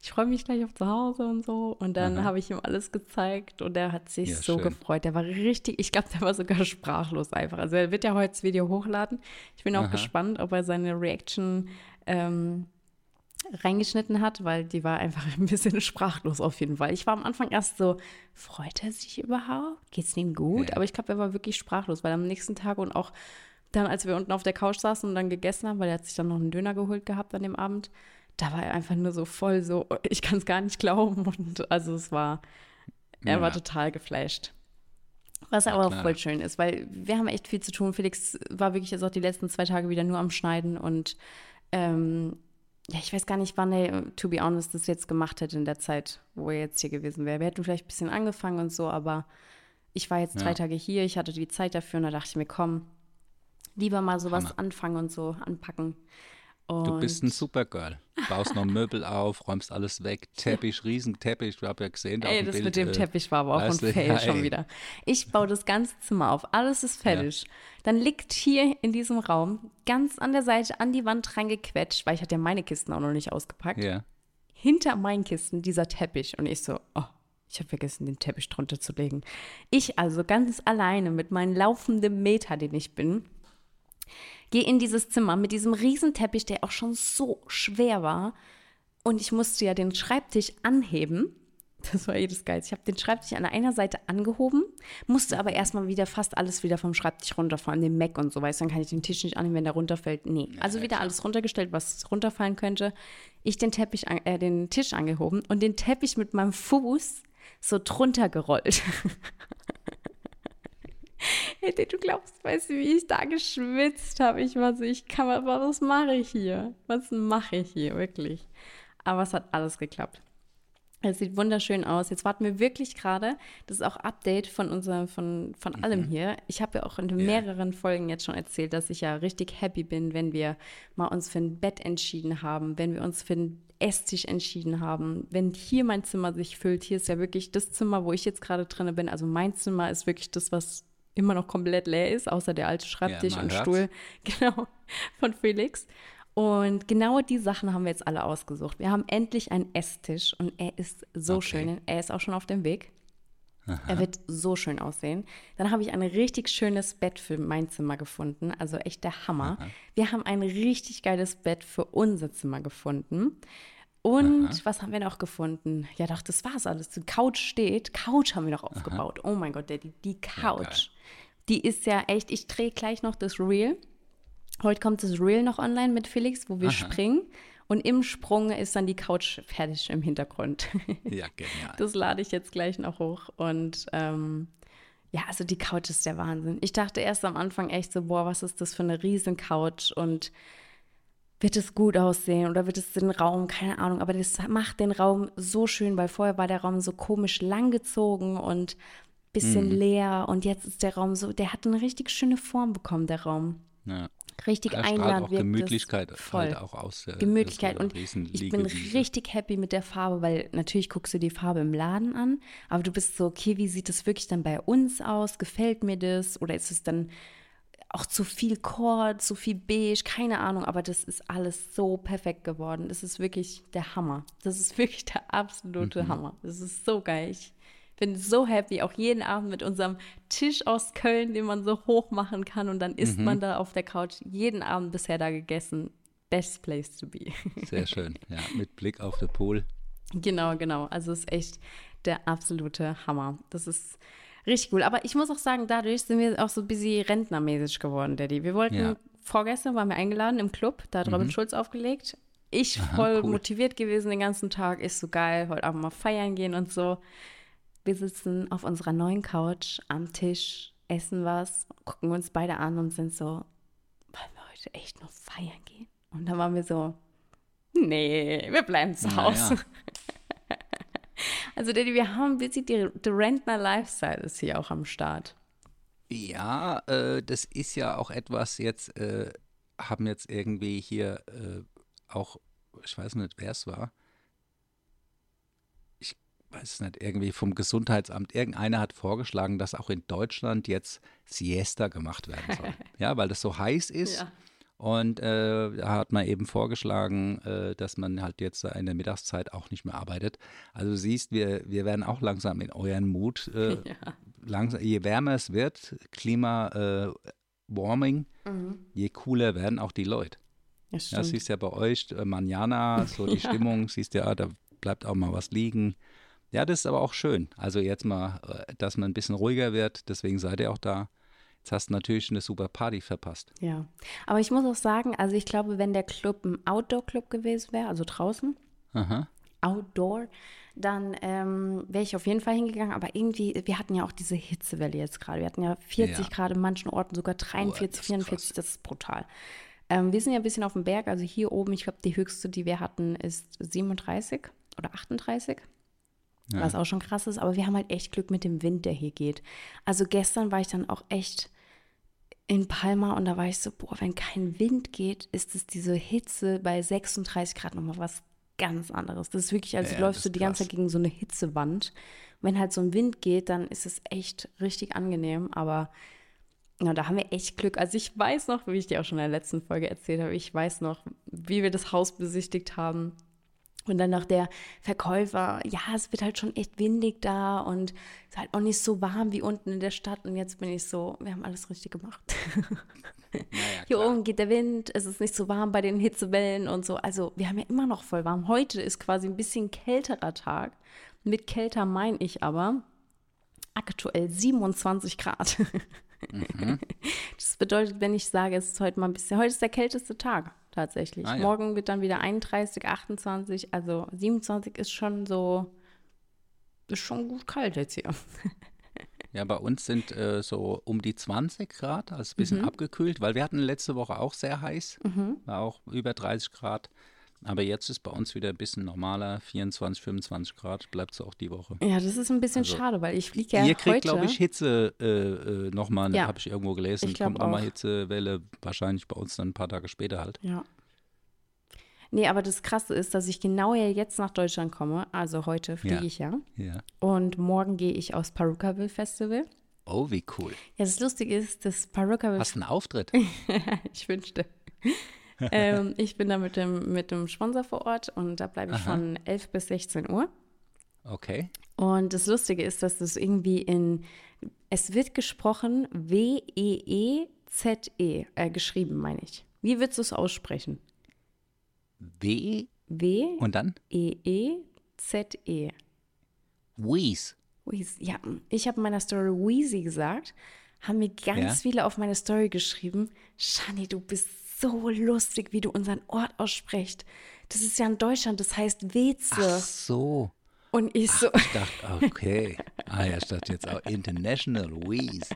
ich freue mich gleich auf zu Hause und so. Und dann habe ich ihm alles gezeigt und er hat sich Ja, so schön. gefreut. Der war richtig, ich glaube, der war sogar sprachlos einfach. Also er wird ja heute das Video hochladen. Ich bin auch Aha. gespannt, ob er seine Reaction ähm, reingeschnitten hat, weil die war einfach ein bisschen sprachlos auf jeden Fall. Ich war am Anfang erst so, freut er sich überhaupt? Geht es ihm gut? Ja. Aber ich glaube, er war wirklich sprachlos, weil am nächsten Tag und auch dann, als wir unten auf der Couch saßen und dann gegessen haben, weil er hat sich dann noch einen Döner geholt gehabt an dem Abend, da war er einfach nur so voll so, ich kann es gar nicht glauben. Und also es war, er Ja. war total geflasht. Was aber auch voll schön ist, weil wir haben echt viel zu tun. Felix war wirklich jetzt auch die letzten zwei Tage wieder nur am Schneiden und ähm, ja, ich weiß gar nicht, wann er, to be honest, das jetzt gemacht hätte in der Zeit, wo er jetzt hier gewesen wäre. Wir hätten vielleicht ein bisschen angefangen und so, aber ich war jetzt drei Ja. Tage hier, ich hatte die Zeit dafür und da dachte ich mir, komm, lieber mal sowas Hammer. anfangen und so anpacken. Und Du bist ein Supergirl. Baust noch Möbel auf, räumst alles weg, Teppich, Riesenteppich. Ich habe ja gesehen, da Ey, das Bild, mit dem äh, Teppich war aber auch ein Fail ja, schon wieder. Ich baue das ganze Zimmer auf, alles ist fertig. Dann liegt hier in diesem Raum ganz an der Seite an die Wand reingequetscht, weil ich hatte ja meine Kisten auch noch nicht ausgepackt. Ja. Hinter meinen Kisten dieser Teppich und ich so, oh, ich habe vergessen, den Teppich drunter zu legen. Ich also ganz alleine mit meinem laufenden Meter, den ich bin, gehe in dieses Zimmer mit diesem riesen Teppich, der auch schon so schwer war. Und ich musste ja den Schreibtisch anheben. Das war das Geilste. Ich habe den Schreibtisch an einer Seite angehoben, musste aber erstmal wieder fast alles wieder vom Schreibtisch runterfallen, den Mac und so, weißt du, dann kann ich den Tisch nicht anheben, wenn der runterfällt. Nee, also wieder alles runtergestellt, was runterfallen könnte. Ich den Teppich, an, äh, den Tisch angehoben und den Teppich mit meinem Fuß so drunter gerollt. Hätte du glaubst, weißt du, wie ich da geschwitzt habe. Ich war so, ich kann mal, was mache ich hier? Was mache ich hier, wirklich? Aber es hat alles geklappt. Es sieht wunderschön aus. Jetzt warten wir wirklich gerade. Das ist auch Update von unser, von, von allem hier. Ich habe ja auch in mehreren Folgen jetzt schon erzählt, dass ich ja richtig happy bin, wenn wir mal uns für ein Bett entschieden haben, wenn wir uns für einen Esstisch entschieden haben, wenn hier mein Zimmer sich füllt. Hier ist ja wirklich das Zimmer, wo ich jetzt gerade drin bin. Also mein Zimmer ist wirklich das, was immer noch komplett leer ist, außer der alte Schreibtisch man und hört's. Stuhl. Genau, von Felix. Und genau die Sachen haben wir jetzt alle ausgesucht. Wir haben endlich einen Esstisch und er ist so Okay. schön. Er ist auch schon auf dem Weg. Er wird so schön aussehen. Dann habe ich ein richtig schönes Bett für mein Zimmer gefunden. Also echt der Hammer. Wir haben ein richtig geiles Bett für unser Zimmer gefunden. Und was haben wir noch gefunden? Ja, doch, das war's alles. Die Couch steht. Couch haben wir noch aufgebaut. Oh mein Gott, Daddy, die Couch. die ist ja echt, ich drehe gleich noch das Reel. Heute kommt das Reel noch online mit Felix, wo wir springen. Und im Sprung ist dann die Couch fertig im Hintergrund. Ja, genial. Das lade ich jetzt gleich noch hoch. Und ähm, ja, also die Couch ist der Wahnsinn. Ich dachte erst am Anfang echt so, boah, was ist das für eine riesen Couch und wird es gut aussehen oder wird es den Raum, keine Ahnung, aber das macht den Raum so schön, weil vorher war der Raum so komisch langgezogen und bisschen leer und jetzt ist der Raum so, der hat eine richtig schöne Form bekommen, der Raum. Ja. Richtig einladend auch wirkt. Gemütlichkeit voll. halt auch aus. Der, Gemütlichkeit und ich bin richtig happy mit der Farbe, weil natürlich guckst du die Farbe im Laden an, aber du bist so, okay, wie sieht das wirklich dann bei uns aus? Gefällt mir das? Oder ist es dann auch zu viel Kord, zu viel Beige? Keine Ahnung, aber das ist alles so perfekt geworden. Das ist wirklich der Hammer. Das ist wirklich der absolute Mhm. Hammer. Das ist so geil. Ich bin so happy, auch jeden Abend mit unserem Tisch aus Köln, den man so hoch machen kann und dann isst Mhm. man da auf der Couch. Jeden Abend bisher da gegessen. Best place to be. Sehr schön. Ja, mit Blick auf den Pool. Genau, genau. Also es ist echt der absolute Hammer. Das ist richtig cool. Aber ich muss auch sagen, dadurch sind wir auch so ein bisschen rentnermäßig geworden, Daddy. Wir wollten, Ja. vorgestern waren wir eingeladen im Club, da hat Robin Schulz aufgelegt. Ich voll cool. motiviert gewesen den ganzen Tag. Ist so geil, heute Abend mal feiern gehen und so. Wir sitzen auf unserer neuen Couch am Tisch, essen was, gucken uns beide an und sind so, wollen wir heute echt noch feiern gehen? Und dann waren wir so, nee, wir bleiben zu Hause. ja. Also, Daddy, wir haben bisschen die, die Rentner Lifestyle ist hier auch am Start. Ja, äh, das ist ja auch etwas jetzt, äh, haben jetzt irgendwie hier äh, auch, ich weiß nicht, wer es war. Ich weiß es nicht, irgendwie vom Gesundheitsamt. Irgendeiner hat vorgeschlagen, dass auch in Deutschland jetzt Siesta gemacht werden soll. ja, weil das so heiß ist. Ja. Und äh, da hat man eben vorgeschlagen, äh, dass man halt jetzt in der Mittagszeit auch nicht mehr arbeitet. Also du siehst, wir, wir werden auch langsam in euren Mut. Äh, langsam, je wärmer es wird, Klima äh, Warming, je cooler werden auch die Leute. Das Ja, stimmt. siehst ja bei euch, äh, Manjana, so die Ja. Stimmung, siehst ja, da bleibt auch mal was liegen. Ja, das ist aber auch schön. Also jetzt mal, äh, dass man ein bisschen ruhiger wird, deswegen seid ihr auch da. Jetzt hast du natürlich eine super Party verpasst. Ja, aber ich muss auch sagen, also ich glaube, wenn der Club ein Outdoor-Club gewesen wäre, also draußen, Aha. Outdoor, dann ähm, wäre ich auf jeden Fall hingegangen. Aber irgendwie, wir hatten ja auch diese Hitzewelle jetzt gerade. Wir hatten ja 40 Ja. Grad in manchen Orten, sogar 43, das ist 44, krass. das ist brutal. Ähm, wir sind ja ein bisschen auf dem Berg, also hier oben, ich glaube, die höchste, die wir hatten, ist 37 oder 38. Was auch schon krass ist, aber wir haben halt echt Glück mit dem Wind, der hier geht. Also gestern war ich dann auch echt in Palma und da war ich so, boah, wenn kein Wind geht, ist es diese Hitze bei 36 Grad nochmal was ganz anderes. Das ist wirklich, als Ja, läufst du die ganze krass. Zeit gegen so eine Hitzewand. Wenn halt so ein Wind geht, dann ist es echt richtig angenehm, aber ja, da haben wir echt Glück. Also ich weiß noch, wie ich dir auch schon in der letzten Folge erzählt habe, ich weiß noch, wie wir das Haus besichtigt haben. Und dann noch der Verkäufer, ja, es wird halt schon echt windig da und es ist halt auch nicht so warm wie unten in der Stadt. Und jetzt bin ich so, wir haben alles richtig gemacht. Naja, Hier oben geht der Wind, es ist nicht so warm bei den Hitzewellen und so. Also wir haben ja immer noch voll warm. Heute ist quasi ein bisschen kälterer Tag. Mit kälter meine ich aber aktuell 27 Grad. Mhm. Das bedeutet, wenn ich sage, es ist heute mal ein bisschen, heute ist der kälteste Tag tatsächlich. Ah, ja. Morgen wird dann wieder 31, 28, also 27 ist schon so, ist schon gut kalt jetzt hier. Ja, bei uns sind äh, so um die 20 Grad, also ein bisschen Mhm. abgekühlt, weil wir hatten letzte Woche auch sehr heiß, war auch über 30 Grad. Aber jetzt ist bei uns wieder ein bisschen normaler, 24, 25 Grad, bleibt es auch die Woche. Ja, das ist ein bisschen Also, schade, weil ich fliege ja Ihr kriegt, heute. glaube ich, Hitze äh, äh, nochmal, Ja. habe ich irgendwo gelesen. Ich Kommt nochmal. Hitzewelle, wahrscheinlich bei uns dann ein paar Tage später halt. Ja. Nee, aber das Krasse ist, dass ich genau ja jetzt nach Deutschland komme. Also heute fliege Ja. ich ja. Ja. Und morgen gehe ich aufs Perukaville Festival. Oh, wie cool. Ja, das Lustige ist, das Perukaville Hast einen Auftritt? ich wünschte. ähm, ich bin da mit dem, mit dem Sponsor vor Ort und da bleibe ich Aha. von 11 bis 16 Uhr. Okay. Und das Lustige ist, dass das irgendwie in, es wird gesprochen W-E-E-Z-E, äh, geschrieben, meine ich. Wie würdest du es aussprechen? W W-E-E-Z-E. und dann E Wheeze. Wheezy. Ja, ich habe in meiner Story Wheezy gesagt, haben mir ganz Ja? viele auf meine Story geschrieben, Shani, du bist so lustig, wie du unseren Ort aussprichst. Das ist ja in Deutschland, das heißt Weze. Ach so. Und ich so, Ich dachte, okay. Ah ja, ich dachte jetzt auch International Wheeze.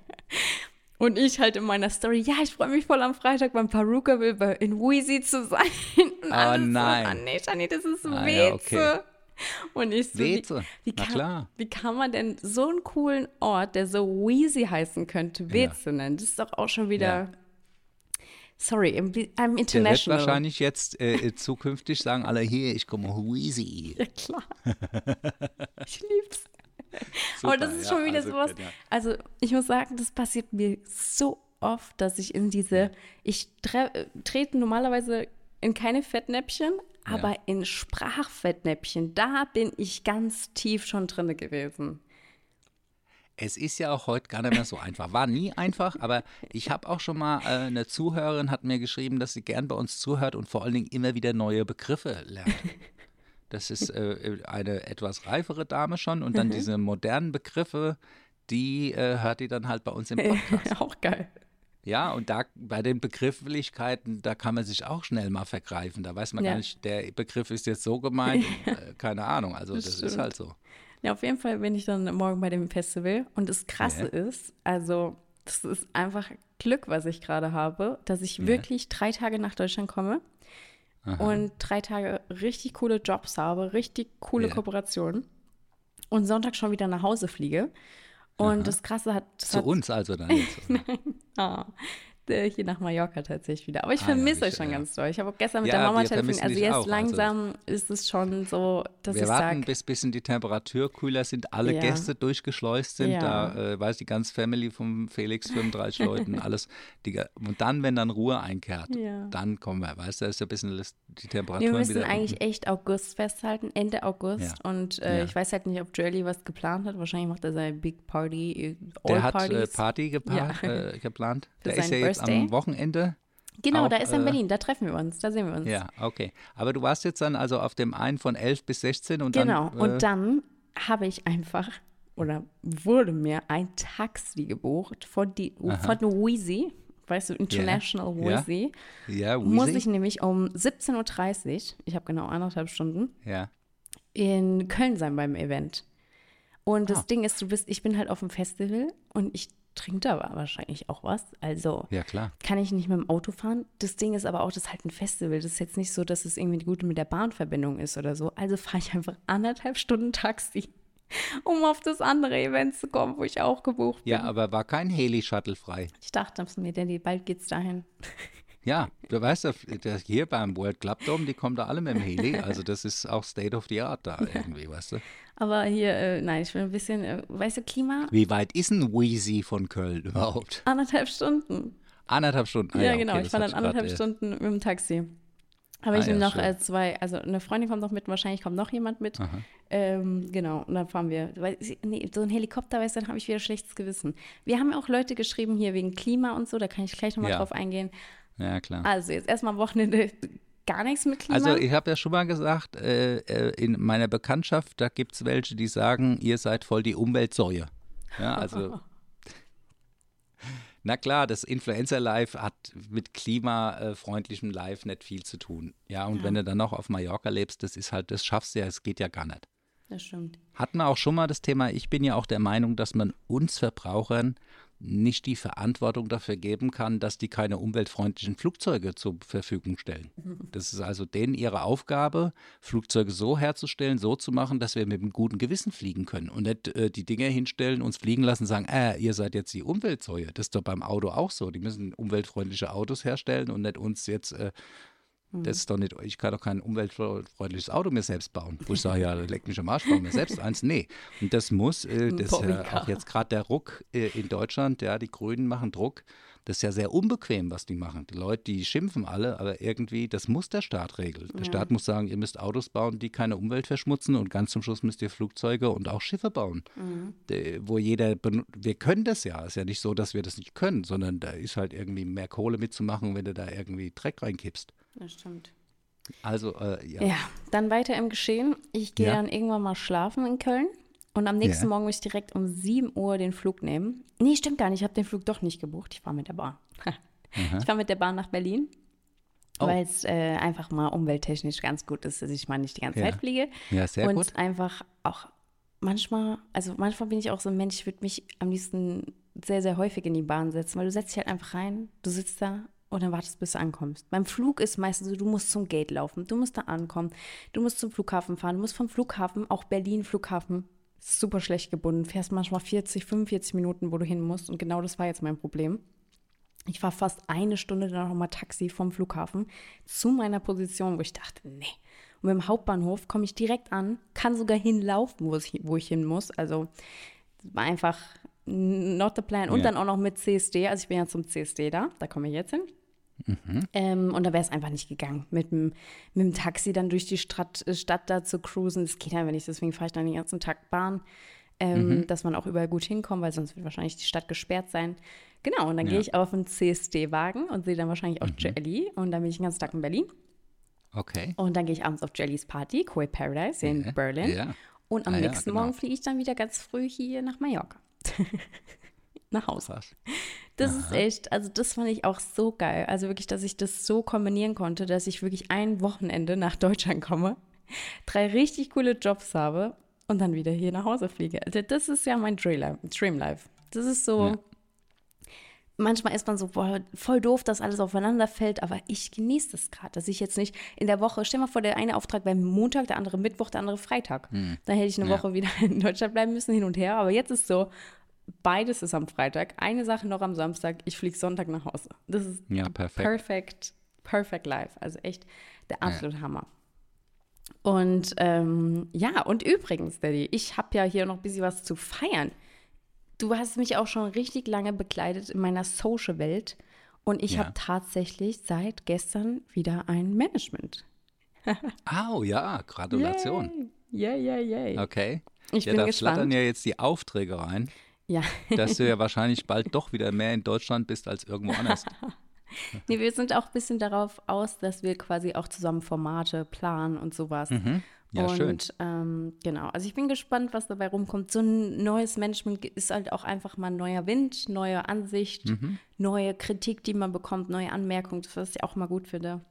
und ich halt in meiner Story, ja, ich freue mich voll am Freitag beim bei- in Wheezy zu sein. Und Oh alle so, nein. ah nee, Shani, das ist Ah Weze. ja, okay. Und ich so, Weze. Wie, wie, kann, klar. wie kann man denn so einen coolen Ort, der so Wheezy heißen könnte, Weze nennen? Das ist doch auch schon wieder. Ja. Sorry, I'm I'm Der wird international. wahrscheinlich jetzt äh, zukünftig sagen alle hier, ich komme Wheezy. Ja, klar. ich lieb's. Aber das ist ja, schon wieder also, sowas. ja. Also, ich muss sagen, das passiert mir so oft, dass ich in diese. Ich tre äh, trete normalerweise in keine Fettnäpfchen, aber in Sprachfettnäpfchen, da bin ich ganz tief schon drinne gewesen. Es ist ja auch heute gar nicht mehr so einfach. War nie einfach, aber ich habe auch schon mal, äh, eine Zuhörerin hat mir geschrieben, dass sie gern bei uns zuhört und vor allen Dingen immer wieder neue Begriffe lernt. Das ist äh, eine etwas reifere Dame schon und dann diese modernen Begriffe, die äh, hört die dann halt bei uns im Podcast. auch geil. Ja, und da bei den Begrifflichkeiten, da kann man sich auch schnell mal vergreifen. Da weiß man Ja. gar nicht, der Begriff ist jetzt so gemeint, und, äh, keine Ahnung. Also Das das, ist halt so. Ja, auf jeden Fall bin ich dann morgen bei dem Festival. Und das Krasse ist, also, das ist einfach Glück, was ich gerade habe, dass ich wirklich drei Tage nach Deutschland komme und drei Tage richtig coole Jobs habe, richtig coole Ja. Kooperationen und Sonntag schon wieder nach Hause fliege. Und das Krasse hat, das Zu hat uns also dann jetzt. Ah, äh, hier nach Mallorca tatsächlich wieder. Aber ich Ah ja, vermisse euch ich- schon ja. ganz doll. Ich habe auch gestern mit Ja, der Mama wir telefoniert. Also jetzt auch, also- langsam ist es schon so, dass Wir ich warten, sage, bis bisschen die Temperatur kühler sind, alle Ja. Gäste durchgeschleust sind. Ja. Da äh, weiß die ganze Family vom Felix, 35 Leuten, alles. Die, und dann, wenn dann Ruhe einkehrt, Ja. dann kommen wir. Weißt du, da ist ja ein bisschen die wir Temperatur müssen wieder. eigentlich unten. echt August festhalten, Ende August. Ja. Und äh, Ja. ich weiß halt nicht, ob Joely was geplant hat. Wahrscheinlich macht er seine Big Party, äh, All Der hat äh, Parties. Party gepa Ja. äh, geplant. Für Der ist ja sein Birthday. am Wochenende. Genau, Auch, da ist er in äh, Berlin, da treffen wir uns, da sehen wir uns. Ja, okay. Aber du warst jetzt dann also auf dem einen von 11 bis 16 und Genau, dann. äh, und dann habe ich einfach oder wurde mir ein Taxi gebucht von, die, von Wheezy, weißt du, International Ja. Wheezy. Ja, Muss Wheezy? ich nämlich um 17.30 Uhr, ich habe genau anderthalb Stunden, Ja. in Köln sein beim Event. Und das Ah. Ding ist, du bist, ich bin halt auf dem Festival und ich trinke da wahrscheinlich auch was. Also Ja, klar. kann ich nicht mit dem Auto fahren. Das Ding ist aber auch, das ist halt ein Festival. Das ist jetzt nicht so, dass es irgendwie gut mit der Bahnverbindung ist oder so. Also fahre ich einfach anderthalb Stunden Taxi, um auf das andere Event zu kommen, wo ich auch gebucht bin. Ja, aber war kein Heli-Shuttle frei. Ich dachte mir, Daddy, bald geht's dahin. Ja, du weißt ja, hier beim World Club Dome, die kommen da alle mit dem Heli. Also das ist auch State of the Art da irgendwie, weißt du. Aber hier, äh, nein, ich will ein bisschen, äh, weißt du, Klima, Wie weit ist ein Wheezy von Köln überhaupt? anderthalb Stunden. Anderthalb Stunden. Ah ja, okay, genau. ich das fahre dann anderthalb grad, Stunden mit dem Taxi. Aber Ah, ich nehme ja, noch schön. äh, zwei, also eine Freundin kommt noch mit, wahrscheinlich kommt noch jemand mit. Ähm, genau, und dann fahren wir. Weil, nee, so ein Helikopter, weißt du, dann habe ich wieder schlechtes Gewissen. Wir haben ja auch Leute geschrieben hier wegen Klima und so, da kann ich gleich nochmal Ja. drauf eingehen. Ja, klar. Also jetzt erstmal am Wochenende gar nichts mit Klima. Also ich habe ja schon mal gesagt, äh, äh, in meiner Bekanntschaft, da gibt es welche, die sagen, ihr seid voll die Umweltsäue. Ja, also na klar, das Influencer-Life hat mit klimafreundlichem Live nicht viel zu tun. Ja, und wenn du dann noch auf Mallorca lebst, das ist halt, das schaffst du ja, es geht ja gar nicht. das stimmt. Hatten wir auch schon mal das Thema, ich bin ja auch der Meinung, dass man uns Verbrauchern nicht die Verantwortung dafür geben kann, dass die keine umweltfreundlichen Flugzeuge zur Verfügung stellen. Das ist also denen ihre Aufgabe, Flugzeuge so herzustellen, so zu machen, dass wir mit einem guten Gewissen fliegen können und nicht äh, die Dinge hinstellen, uns fliegen lassen und sagen, äh, ihr seid jetzt die Umweltsäue. Das ist doch beim Auto auch so. Die müssen umweltfreundliche Autos herstellen und nicht uns jetzt äh, das ist doch nicht, ich kann doch kein umweltfreundliches Auto mir selbst bauen. Wo ich sage, ja, leck mich am Arsch, baue mir selbst eins. Nee. Und das muss, äh, das ist ja Bobbycar. auch jetzt gerade der Ruck äh, in Deutschland, ja, die Grünen machen Druck. Das ist ja sehr unbequem, was die machen. Die Leute, die schimpfen alle, aber irgendwie, das muss der Staat regeln. Der Staat muss sagen, ihr müsst Autos bauen, die keine Umwelt verschmutzen und ganz zum Schluss müsst ihr Flugzeuge und auch Schiffe bauen. De- Wo jeder, wir können das ja. Ist ja nicht so, dass wir das nicht können, sondern da ist halt irgendwie mehr Kohle mitzumachen, wenn du da irgendwie Dreck reinkippst. Das stimmt. Also, äh, ja. Ja, dann weiter im Geschehen. Ich gehe Ja. dann irgendwann mal schlafen in Köln. Und am nächsten Ja. Morgen muss ich direkt um 7 Uhr den Flug nehmen. Nee, stimmt gar nicht. Ich habe den Flug doch nicht gebucht. Ich fahre mit der Bahn. ich fahre mit der Bahn nach Berlin. Oh. Weil es äh, einfach mal umwelttechnisch ganz gut ist, dass ich mal nicht die ganze Ja. Zeit fliege. Ja, sehr und gut. einfach auch manchmal, also manchmal bin ich auch so ein Mensch, ich würde mich am liebsten sehr, sehr häufig in die Bahn setzen, weil du setzt dich halt einfach rein, du sitzt da und dann wartest, bis du ankommst. Beim Flug ist meistens so, du musst zum Gate laufen, du musst da ankommen, du musst zum Flughafen fahren, du musst vom Flughafen, auch Berlin Flughafen, super schlecht gebunden, fährst manchmal 40, 45 Minuten, wo du hin musst und genau das war jetzt mein Problem. Ich war fast eine Stunde dann nochmal Taxi vom Flughafen zu meiner Position, wo ich dachte, nee. Und mit dem Hauptbahnhof komme ich direkt an, kann sogar hinlaufen, wo, es, wo ich hin muss. Also das war einfach not the plan. Und Ja. dann auch noch mit CSD. Also ich bin ja zum CSD da, da komme ich jetzt hin. Ähm, und da wäre es einfach nicht gegangen, mit dem, mit dem Taxi dann durch die Stadt, äh, Stadt da zu cruisen. Das geht einfach nicht, deswegen fahre ich dann den ganzen Tag Bahn, ähm, dass man auch überall gut hinkommt, weil sonst wird wahrscheinlich die Stadt gesperrt sein. Genau, und dann Ja. gehe ich auf einen CSD-Wagen und sehe dann wahrscheinlich auch Jelly und dann bin ich den ganzen Tag in Berlin. Okay. Und dann gehe ich abends auf Jellys Party, Koi Paradise in Ja, Berlin. ja. Und am Ah ja, nächsten genau. Morgen fliege ich dann wieder ganz früh hier nach Mallorca. nach Hause. Krass. Das ist echt, also das fand ich auch so geil. Also wirklich, dass ich das so kombinieren konnte, dass ich wirklich ein Wochenende nach Deutschland komme, drei richtig coole Jobs habe und dann wieder hier nach Hause fliege. Also das ist ja mein Dream Life. Das ist so. Ja. Manchmal ist man so, boah, voll doof, dass alles aufeinander fällt, aber ich genieße das gerade, dass ich jetzt nicht in der Woche, stell mal vor, der eine Auftrag wäre Montag, der andere Mittwoch, der andere Freitag. Dann hätte ich eine Ja. Woche wieder in Deutschland bleiben müssen, hin und her. Aber jetzt ist so, beides ist am Freitag, eine Sache noch am Samstag, ich fliege Sonntag nach Hause. Das ist Ja, perfekt. perfect, perfect life. Also echt der absolute Hammer. Und ähm, ja, und übrigens, Daddy, ich habe ja hier noch ein bisschen was zu feiern. Du hast mich auch schon richtig lange begleitet in meiner Social-Welt und ich Ja. habe tatsächlich seit gestern wieder ein Management. Au, ja, Gratulation. Yay, yay, yay. Okay. Ich ja, bin da gespannt. flattern ja jetzt die Aufträge rein, Ja. dass du ja wahrscheinlich bald doch wieder mehr in Deutschland bist als irgendwo anders. nee, wir sind auch ein bisschen darauf aus, dass wir quasi auch zusammen Formate planen und sowas. Mhm. Ja, und schön. Ähm, genau, also ich bin gespannt, was dabei rumkommt. So ein neues Management ist halt auch einfach mal ein neuer Wind, neue Ansicht, Mhm. neue Kritik, die man bekommt, neue Anmerkungen, das was ich auch mal gut finde.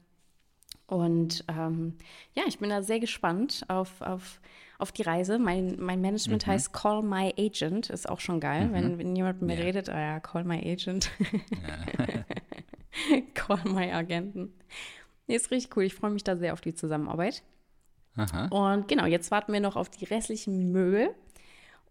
Und ähm, ja, ich bin da sehr gespannt auf, auf, auf die Reise. Mein, mein Management Mhm. heißt Call My Agent, ist auch schon geil, wenn, wenn jemand mit mir Ja. redet, ah ja, Call My Agent. Call My Agenten. Nee, ist richtig cool. Ich freue mich da sehr auf die Zusammenarbeit. Aha. Und genau, jetzt warten wir noch auf die restlichen Möbel.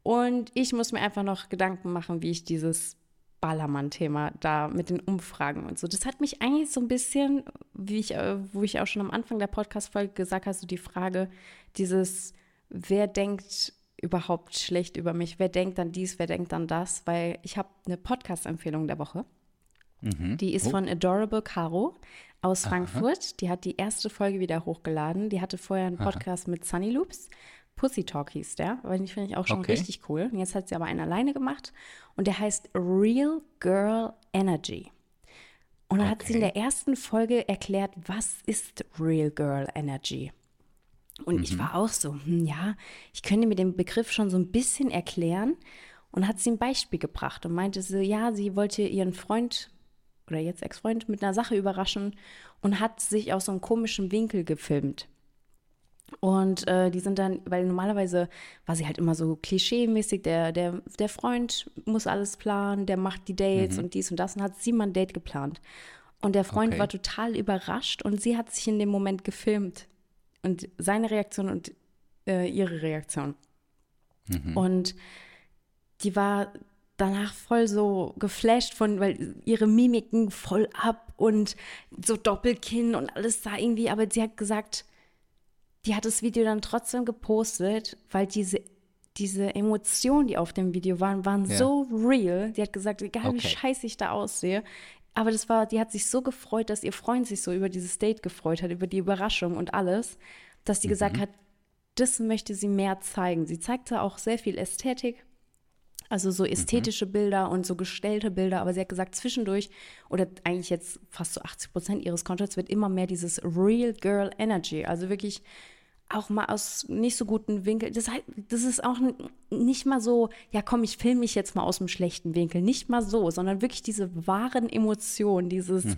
Und ich muss mir einfach noch Gedanken machen, wie ich dieses Ballermann-Thema da mit den Umfragen und so. Das hat mich eigentlich so ein bisschen, wie ich, äh, wo ich auch schon am Anfang der Podcast-Folge gesagt habe, so die Frage, dieses, wer denkt überhaupt schlecht über mich? Wer denkt dann dies, wer denkt dann das? Weil ich habe eine Podcast-Empfehlung der Woche. Die ist Oh. von Adorable Caro aus Frankfurt. Die hat die erste Folge wieder hochgeladen. Die hatte vorher einen Podcast mit Sunny Loops. Pussy Talk hieß der, weil den finde ich auch schon Okay. richtig cool. Und jetzt hat sie aber einen alleine gemacht und der heißt Real Girl Energy. Und dann hat sie in Okay. der ersten Folge erklärt, was ist Real Girl Energy? Und ich war auch so, hm, ja, ich könnte mir den Begriff schon so ein bisschen erklären. Und hat sie ein Beispiel gebracht und meinte so, ja, sie wollte ihren Freund oder jetzt Ex-Freund mit einer Sache überraschen und hat sich aus so einem komischen Winkel gefilmt. Und äh, die sind dann, weil normalerweise war sie halt immer so klischee-mäßig, der, der, der Freund muss alles planen, der macht die Dates und dies und das und hat sie mal ein Date geplant. Und der Freund Okay. war total überrascht und sie hat sich in dem Moment gefilmt. Und seine Reaktion und äh, ihre Reaktion. Und die war danach voll so geflasht von, weil ihre Mimiken voll ab und so Doppelkinn und alles da irgendwie, aber sie hat gesagt, die hat das Video dann trotzdem gepostet, weil diese, diese Emotionen, die auf dem Video waren, waren Ja. so real. Die hat gesagt, egal wie Okay. scheiße ich da aussehe, aber das war, die hat sich so gefreut, dass ihr Freund sich so über dieses Date gefreut hat, über die Überraschung und alles, dass die gesagt hat, das möchte sie mehr zeigen. Sie zeigte auch sehr viel Ästhetik, also so ästhetische Bilder und so gestellte Bilder, aber sie hat gesagt, zwischendurch oder eigentlich jetzt fast so 80 Prozent ihres Contents wird immer mehr dieses Real Girl Energy, also wirklich auch mal aus nicht so guten Winkeln. Das, halt, das ist auch nicht mal so, ja komm, ich filme mich jetzt mal aus dem schlechten Winkel. Nicht mal so, sondern wirklich diese wahren Emotionen, dieses,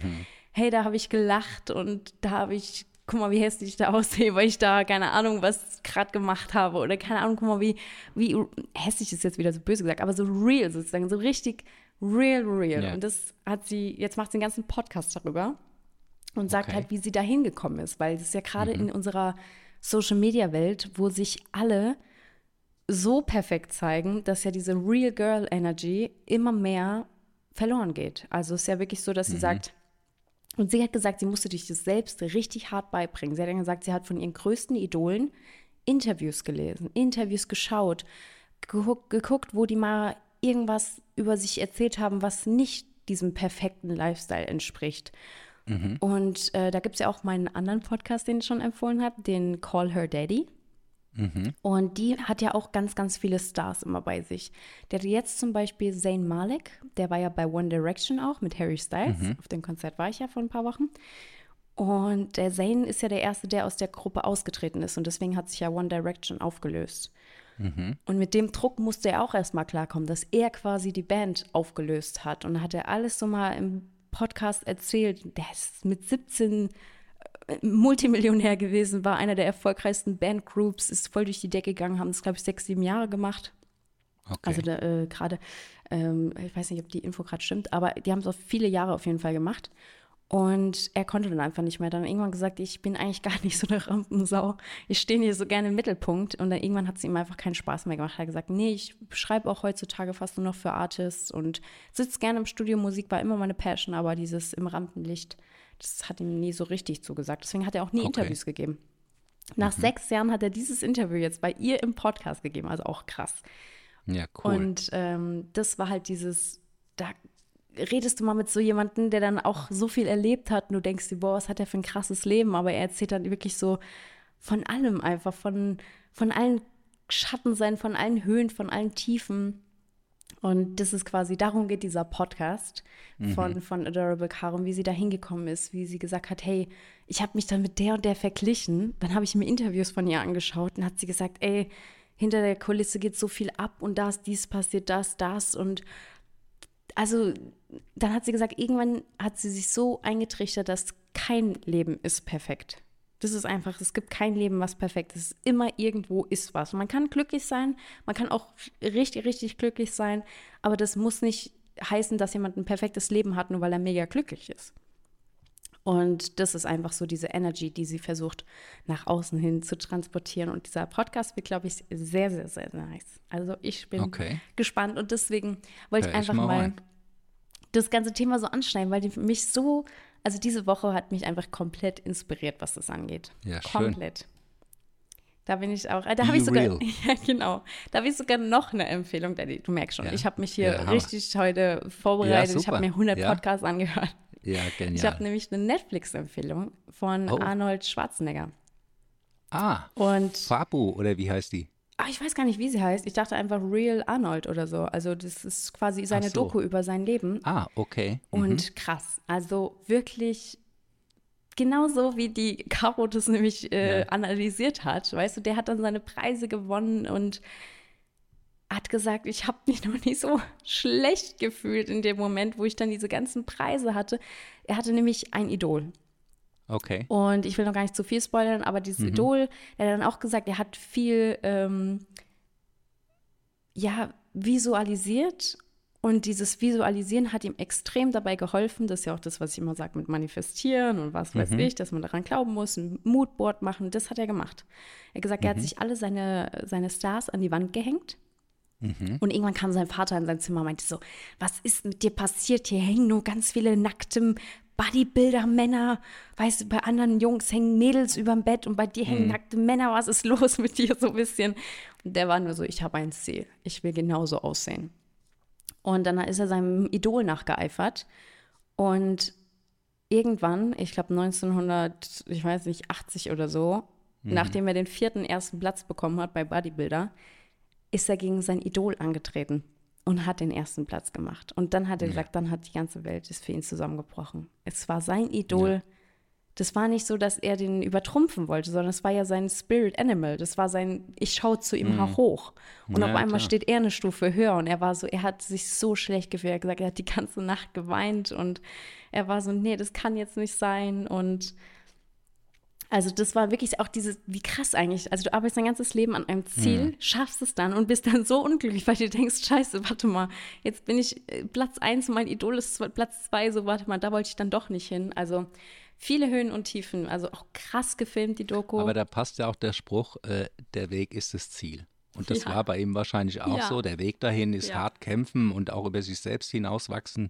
hey, da habe ich gelacht und da habe ich, guck mal, wie hässlich ich da aussehe, weil ich da, keine Ahnung, was gerade gemacht habe oder keine Ahnung, guck mal, wie, wie hässlich ist jetzt wieder so böse gesagt, aber so real sozusagen, so richtig real, real. Ja. Und das hat sie, jetzt macht sie einen ganzen Podcast darüber und sagt Okay. halt, wie sie da hingekommen ist, weil das ist ja gerade in unserer Social-Media-Welt, wo sich alle so perfekt zeigen, dass ja diese Real Girl Energy immer mehr verloren geht. Also es ist ja wirklich so, dass sie sagt, und sie hat gesagt, sie musste sich das selbst richtig hart beibringen. Sie hat dann gesagt, sie hat von ihren größten Idolen Interviews gelesen, Interviews geschaut, geguckt, geguckt, wo die mal irgendwas über sich erzählt haben, was nicht diesem perfekten Lifestyle entspricht. Und äh, da gibt es ja auch meinen anderen Podcast, den ich schon empfohlen habe, den Call Her Daddy. Und die hat ja auch ganz, ganz viele Stars immer bei sich. Der hatte jetzt zum Beispiel Zayn Malik, der war ja bei One Direction auch mit Harry Styles. Auf dem Konzert war ich ja vor ein paar Wochen. Und der Zayn ist ja der Erste, der aus der Gruppe ausgetreten ist. Und deswegen hat sich ja One Direction aufgelöst. Und mit dem Druck musste er auch erstmal klarkommen, dass er quasi die Band aufgelöst hat. Und hat er alles so mal im Podcast erzählt. Der ist mit 17 äh, Multimillionär gewesen, war einer der erfolgreichsten Bandgroups, ist voll durch die Decke gegangen, haben es, glaube ich, sechs, sieben Jahre gemacht. Okay. Also äh, gerade, ähm, ich weiß nicht, ob die Info gerade stimmt, aber die haben es auf viele Jahre auf jeden Fall gemacht. Und er konnte dann einfach nicht mehr. Dann irgendwann gesagt, ich bin eigentlich gar nicht so eine Rampensau. Ich stehe hier so gerne im Mittelpunkt. Und dann irgendwann hat es ihm einfach keinen Spaß mehr gemacht. Er hat gesagt, nee, ich schreibe auch heutzutage fast nur noch für Artists und sitze gerne im Studio. Musik war immer meine Passion, aber dieses im Rampenlicht, das hat ihm nie so richtig zugesagt. Deswegen hat er auch nie Okay. Interviews gegeben. Nach sechs Jahren hat er dieses Interview jetzt bei ihr im Podcast gegeben, also auch krass. ja, cool. Und ähm, das war halt dieses, da redest du mal mit so jemandem, der dann auch so viel erlebt hat und du denkst dir, boah, was hat er für ein krasses Leben, aber er erzählt dann wirklich so von allem einfach, von, von allen Schattensein, von allen Höhen, von allen Tiefen. Und das ist quasi, darum geht dieser Podcast von, Mhm. von Adorable Karum, wie sie da hingekommen ist, wie sie gesagt hat, hey, ich habe mich dann mit der und der verglichen. Dann habe ich mir Interviews von ihr angeschaut und hat sie gesagt, ey, hinter der Kulisse geht so viel ab und das, dies passiert, das, das. Und also dann hat sie gesagt, irgendwann hat sie sich so eingetrichtert, dass kein Leben ist perfekt. Das ist einfach, es gibt kein Leben, was perfekt ist. Immer irgendwo ist was. Und man kann glücklich sein, man kann auch richtig, richtig glücklich sein, aber das muss nicht heißen, dass jemand ein perfektes Leben hat, nur weil er mega glücklich ist. Und das ist einfach so diese Energy, die sie versucht nach außen hin zu transportieren. Und dieser Podcast wird, glaube ich, sehr, sehr, sehr nice. Also ich bin Okay. gespannt und deswegen wollte ich einfach mal mal. Das ganze Thema so anschneiden, weil die mich so, also diese Woche hat mich einfach komplett inspiriert, was das angeht. Ja, schön. komplett. Da bin ich auch, äh, da Be habe ich sogar, real. ja genau, da habe ich sogar noch eine Empfehlung, Daddy. Du merkst schon, Ja. ich habe mich hier Ja, richtig heute vorbereitet. ich habe mir 100 Ja. Podcasts angehört. Ja, Ich habe genial. nämlich eine Netflix-Empfehlung von Oh. Arnold Schwarzenegger. Ah, Und Fabu, oder wie heißt die? Ah, ich weiß gar nicht, wie sie heißt. Ich dachte einfach Real Arnold oder so. Also das ist quasi seine so. Doku über sein Leben. Ah, okay. Und krass. Also wirklich genauso wie die Caro das nämlich äh, Ja. analysiert hat. Weißt du, der hat dann seine Preise gewonnen und hat gesagt, ich habe mich noch nie so schlecht gefühlt in dem Moment, wo ich dann diese ganzen Preise hatte. Er hatte nämlich ein Idol. Okay. Und ich will noch gar nicht zu viel spoilern, aber dieses Idol, er hat dann auch gesagt, er hat viel ähm, ja, visualisiert und dieses Visualisieren hat ihm extrem dabei geholfen. Das ist ja auch das, was ich immer sage mit Manifestieren und was weiß ich, dass man daran glauben muss, ein Moodboard machen. Das hat er gemacht. Er hat gesagt, er hat sich alle seine, seine Stars an die Wand gehängt. Und irgendwann kam sein Vater in sein Zimmer und meinte so, was ist mit dir passiert? Hier hängen nur ganz viele nackte Bodybuilder-Männer. Weißt du, bei anderen Jungs hängen Mädels überm Bett und bei dir hängen nackte Männer. Was ist los mit dir so ein bisschen? Und der war nur so, ich habe ein Ziel. Ich will genauso aussehen. Und dann ist er seinem Idol nachgeeifert. Und irgendwann, ich glaube 1900, ich weiß nicht, 80 oder so, nachdem er den vierten ersten Platz bekommen hat bei Bodybuilder, ist er gegen sein Idol angetreten und hat den ersten Platz gemacht. Und dann hat er gesagt, dann hat die ganze Welt ist für ihn zusammengebrochen. Es war sein Idol. Das war nicht so, dass er den übertrumpfen wollte, sondern es war ja sein Spirit Animal. Das war sein, ich schaue zu ihm hoch. Und Ja, auf einmal klar. steht er eine Stufe höher und er war so, er hat sich so schlecht gefühlt. Er hat gesagt, er hat die ganze Nacht geweint und er war so, nee, das kann jetzt nicht sein. Und also das war wirklich auch dieses, wie krass eigentlich. Also du arbeitest dein ganzes Leben an einem Ziel, schaffst es dann und bist dann so unglücklich, weil du denkst, scheiße, warte mal, jetzt bin ich äh, Platz eins, mein Idol ist Platz zwei, so warte mal, da wollte ich dann doch nicht hin. Also viele Höhen und Tiefen, also auch krass gefilmt, die Doku. Aber da passt ja auch der Spruch, äh, der Weg ist das Ziel. Und das Ja. war bei ihm wahrscheinlich auch Ja. so. Der Weg dahin ist Ja. hart kämpfen und auch über sich selbst hinauswachsen.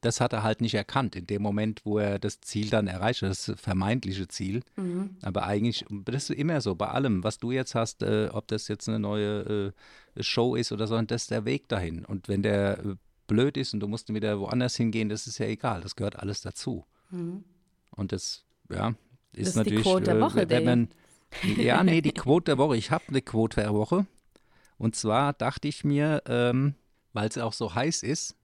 Das hat er halt nicht erkannt in dem Moment, wo er das Ziel dann erreicht, das vermeintliche Ziel. Mhm. Aber eigentlich, das ist immer so, bei allem, was du jetzt hast, äh, ob das jetzt eine neue äh, Show ist oder so, das ist der Weg dahin. Und wenn der äh, blöd ist und du musst wieder woanders hingehen, das ist ja egal. Das gehört alles dazu. Und das, ja, ist Mhm. ist die natürlich. Quote der äh, Woche, wenn man. Ja, nee, die Quote der Woche. Ich habe eine Quote der Woche. Und zwar dachte ich mir, ähm, weil es auch so heiß ist,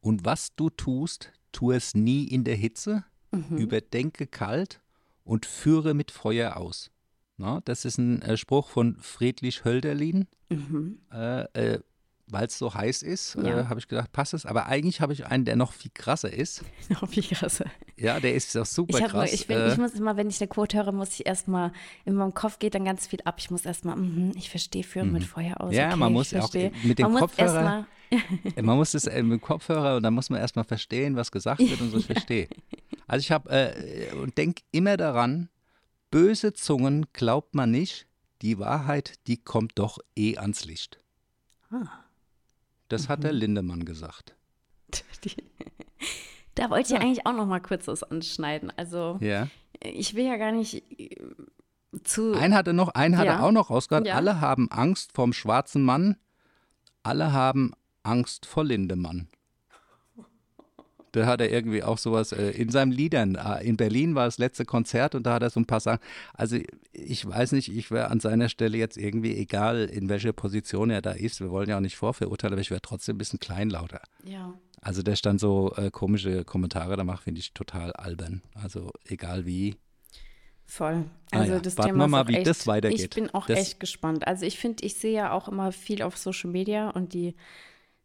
und was du tust, tu es nie in der Hitze, Mhm. überdenke kalt und führe mit Feuer aus. Na, das ist ein äh, Spruch von Friedrich Hölderlin. Äh, äh, weil es so heiß ist, Mhm. Ja. äh, habe ich gedacht, passt es. Aber eigentlich habe ich einen, der noch viel krasser ist. Oh, wie krass. Ja, der ist auch super Ich, hab nur, krass. ich, bin, äh, ich muss immer, wenn ich eine Quote höre, muss ich erstmal, in meinem Kopf geht dann ganz viel ab. Ich muss erstmal, mhm, ich verstehe Führen mit Feuer aus. Ja, okay, man muss auch mit dem Kopfhörer- Man muss es äh, mit dem Kopfhörer und dann muss man erstmal verstehen, was gesagt wird und so ich verstehe. Also ich habe äh, und denke immer daran, böse Zungen glaubt man nicht, die Wahrheit, die kommt doch eh ans Licht. Ah. Das hat Mhm. der Lindemann gesagt. Da wollte ich eigentlich auch noch mal kurz was anschneiden. Also Ja. ich will ja gar nicht äh, zu. Ein hatte noch, ein hatte Ja. auch noch rausgehört, Ja. alle haben Angst vorm schwarzen Mann, alle haben Angst vor Lindemann. Da hat er irgendwie auch sowas äh, in seinen Liedern. Äh, in Berlin war das letzte Konzert und da hat er so ein paar Sachen. Also ich weiß nicht, ich wäre an seiner Stelle jetzt irgendwie, egal in welcher Position er da ist, wir wollen ja auch nicht vorverurteilen, aber ich wäre trotzdem ein bisschen kleinlauter. Ja. Also der stand so äh, komische Kommentare da macht, finde ich total albern. Also egal wie. Voll. Ah Also ja, das warten Thema wir mal, wie echt, das weitergeht. Ich bin auch Das- echt gespannt. Also ich finde, ich sehe ja auch immer viel auf Social Media und die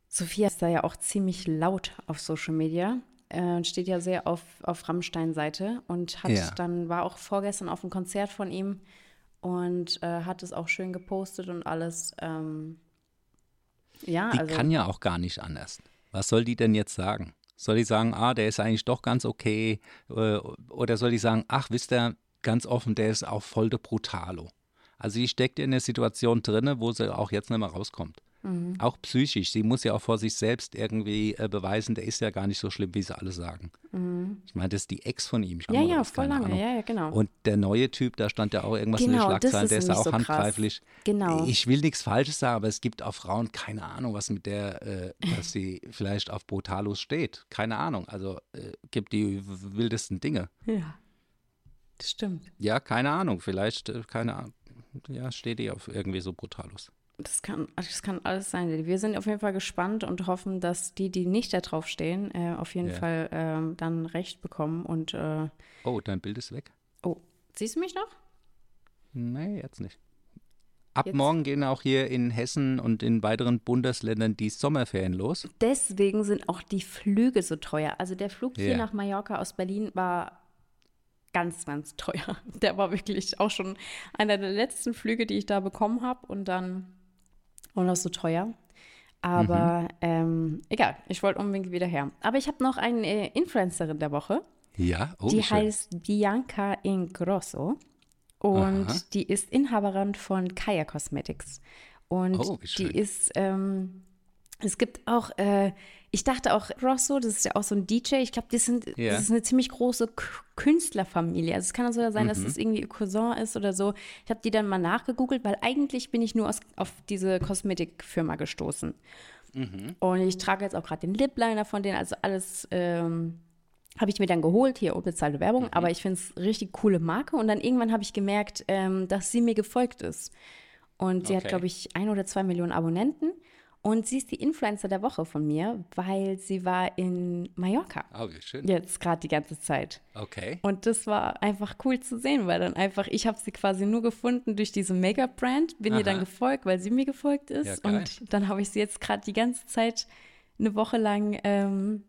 Sophia ist da ja auch ziemlich laut auf Social Media. Äh, steht ja sehr auf, auf Rammstein-Seite und hat Ja. dann, war auch vorgestern auf einem Konzert von ihm und äh, hat es auch schön gepostet und alles. Ähm, ja, Die also kann ja auch gar nicht anders. Was soll die denn jetzt sagen? Soll die sagen, ah, der ist eigentlich doch ganz okay? Äh, Oder soll die sagen, ach, wisst ihr, ganz offen, der ist auch voll der Brutalo. Also die steckt in der Situation drinne, wo sie auch jetzt nicht mehr rauskommt. Mhm. Auch psychisch. Sie muss ja auch vor sich selbst irgendwie äh, beweisen, der ist ja gar nicht so schlimm, wie sie alle sagen. Ich meine, das ist die Ex von ihm. Mhm. ja, ja, voll lange, Ahnung. ja, ja, genau. Und der neue Typ, da stand ja auch irgendwas in Genau, den das Schlagzeilen, der ist ja auch so krass. handgreiflich. Genau. Ich will nichts Falsches sagen, aber es gibt auch Frauen, keine Ahnung, was mit der, äh, dass sie vielleicht auf Brutalos steht. Keine Ahnung. Also äh, gibt die wildesten Dinge. ja, das stimmt. Ja, keine Ahnung. Vielleicht, äh, keine Ahnung. Ja, steht die auf irgendwie so Brutalos. Das kann, das kann alles sein. Wir sind auf jeden Fall gespannt und hoffen, dass die, die nicht da drauf stehen, äh, auf jeden Ja. Fall ähm, dann recht bekommen. Und äh, Oh, dein Bild ist weg. oh, siehst du mich noch? Nee, jetzt nicht. Ab Jetzt- morgen gehen auch hier in Hessen und in weiteren Bundesländern die Sommerferien los. Deswegen sind auch die Flüge so teuer. Also der Flug hier Ja. nach Mallorca aus Berlin war ganz, ganz teuer. Der war wirklich auch schon einer der letzten Flüge, die ich da bekommen habe und dann auch noch so teuer. Aber Mhm. ähm, egal, ich wollte unbedingt wieder her. Aber ich habe noch eine äh, Influencerin der Woche. Ja, oh, die schön. heißt Bianca Ingrosso und Aha. die ist Inhaberin von Kaya Cosmetics. Und Oh, die ist, ähm, es gibt auch, äh, ich dachte auch, Grosso, das ist ja auch so ein DJ, ich glaube, das, sind- Ja. das ist eine ziemlich große Künstlerfamilie. Also es kann auch sogar sein, Mhm. dass das irgendwie Cousin ist oder so. Ich habe die dann mal nachgegoogelt, weil eigentlich bin ich nur aus, auf diese Kosmetikfirma gestoßen. Mhm. Und ich trage jetzt auch gerade den Lip Liner von denen, also alles ähm, habe ich mir dann geholt, hier unbezahlte Werbung, Mhm. aber ich finde es richtig coole Marke. Und dann irgendwann habe ich gemerkt, ähm, dass sie mir gefolgt ist. Und sie hat, Okay. glaube ich, ein oder zwei Millionen Abonnenten. Und sie ist die Influencer der Woche von mir, weil sie war in Mallorca. Oh, wie schön. Jetzt gerade die ganze Zeit. Okay. Und das war einfach cool zu sehen, weil dann einfach, ich habe sie quasi nur gefunden durch diese Make-up-Brand, bin ihr dann Aha. gefolgt, weil sie mir gefolgt ist. Ja, und dann habe ich sie jetzt gerade die ganze Zeit eine Woche lang, ähm,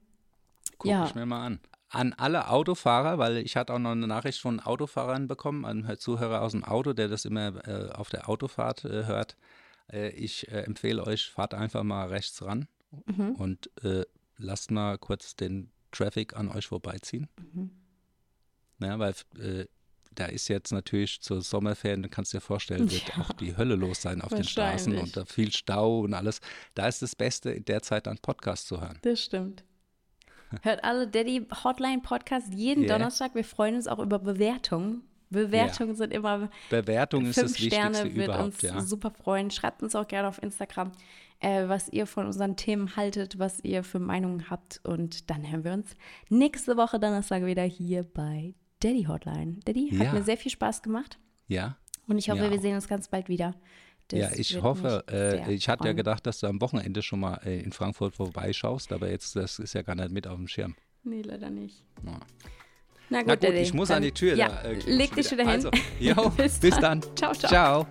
Guck ja, ich mir mal an. An alle Autofahrer, weil ich hatte auch noch eine Nachricht von Autofahrern bekommen, einem Zuhörer aus dem Auto, der das immer äh, auf der Autofahrt äh, hört. Äh, ich äh, empfehle euch, fahrt einfach mal rechts ran Mhm. und äh, lasst mal kurz den Traffic an euch vorbeiziehen. Mhm. Ja, weil äh, da ist jetzt natürlich zur Sommerferien, du kannst dir vorstellen, wird auch die Hölle los sein auf den Straßen und da viel Stau und alles. Da ist das Beste, in der Zeit einen Podcast zu hören. das stimmt. Hört alle Daddy Hotline Podcast jeden Ja. Donnerstag. Wir freuen uns auch über Bewertungen. Bewertungen sind immer Bewertung ist fünf das Wichtigste Sterne, wird überhaupt, uns ja. super freuen. Schreibt uns auch gerne auf Instagram, äh, was ihr von unseren Themen haltet, was ihr für Meinungen habt. Und dann hören wir uns nächste Woche Donnerstag wieder hier bei Daddy Hotline. Daddy, hat Ja. mir sehr viel Spaß gemacht. Ja, Und ich hoffe, Mir wir sehen uns ganz bald wieder. Das ja, ich hoffe, äh, ich hatte ja gedacht, dass du am Wochenende schon mal äh, in Frankfurt vorbeischaust, aber jetzt, das ist ja gar nicht mit auf dem Schirm. Nee, leider nicht. Ja. Na gut, Na gut, ich muss an die Tür. Ja, da, äh, leg dich wieder hin. Also, jo, Bis bis dann. dann. Ciao, ciao. Ciao.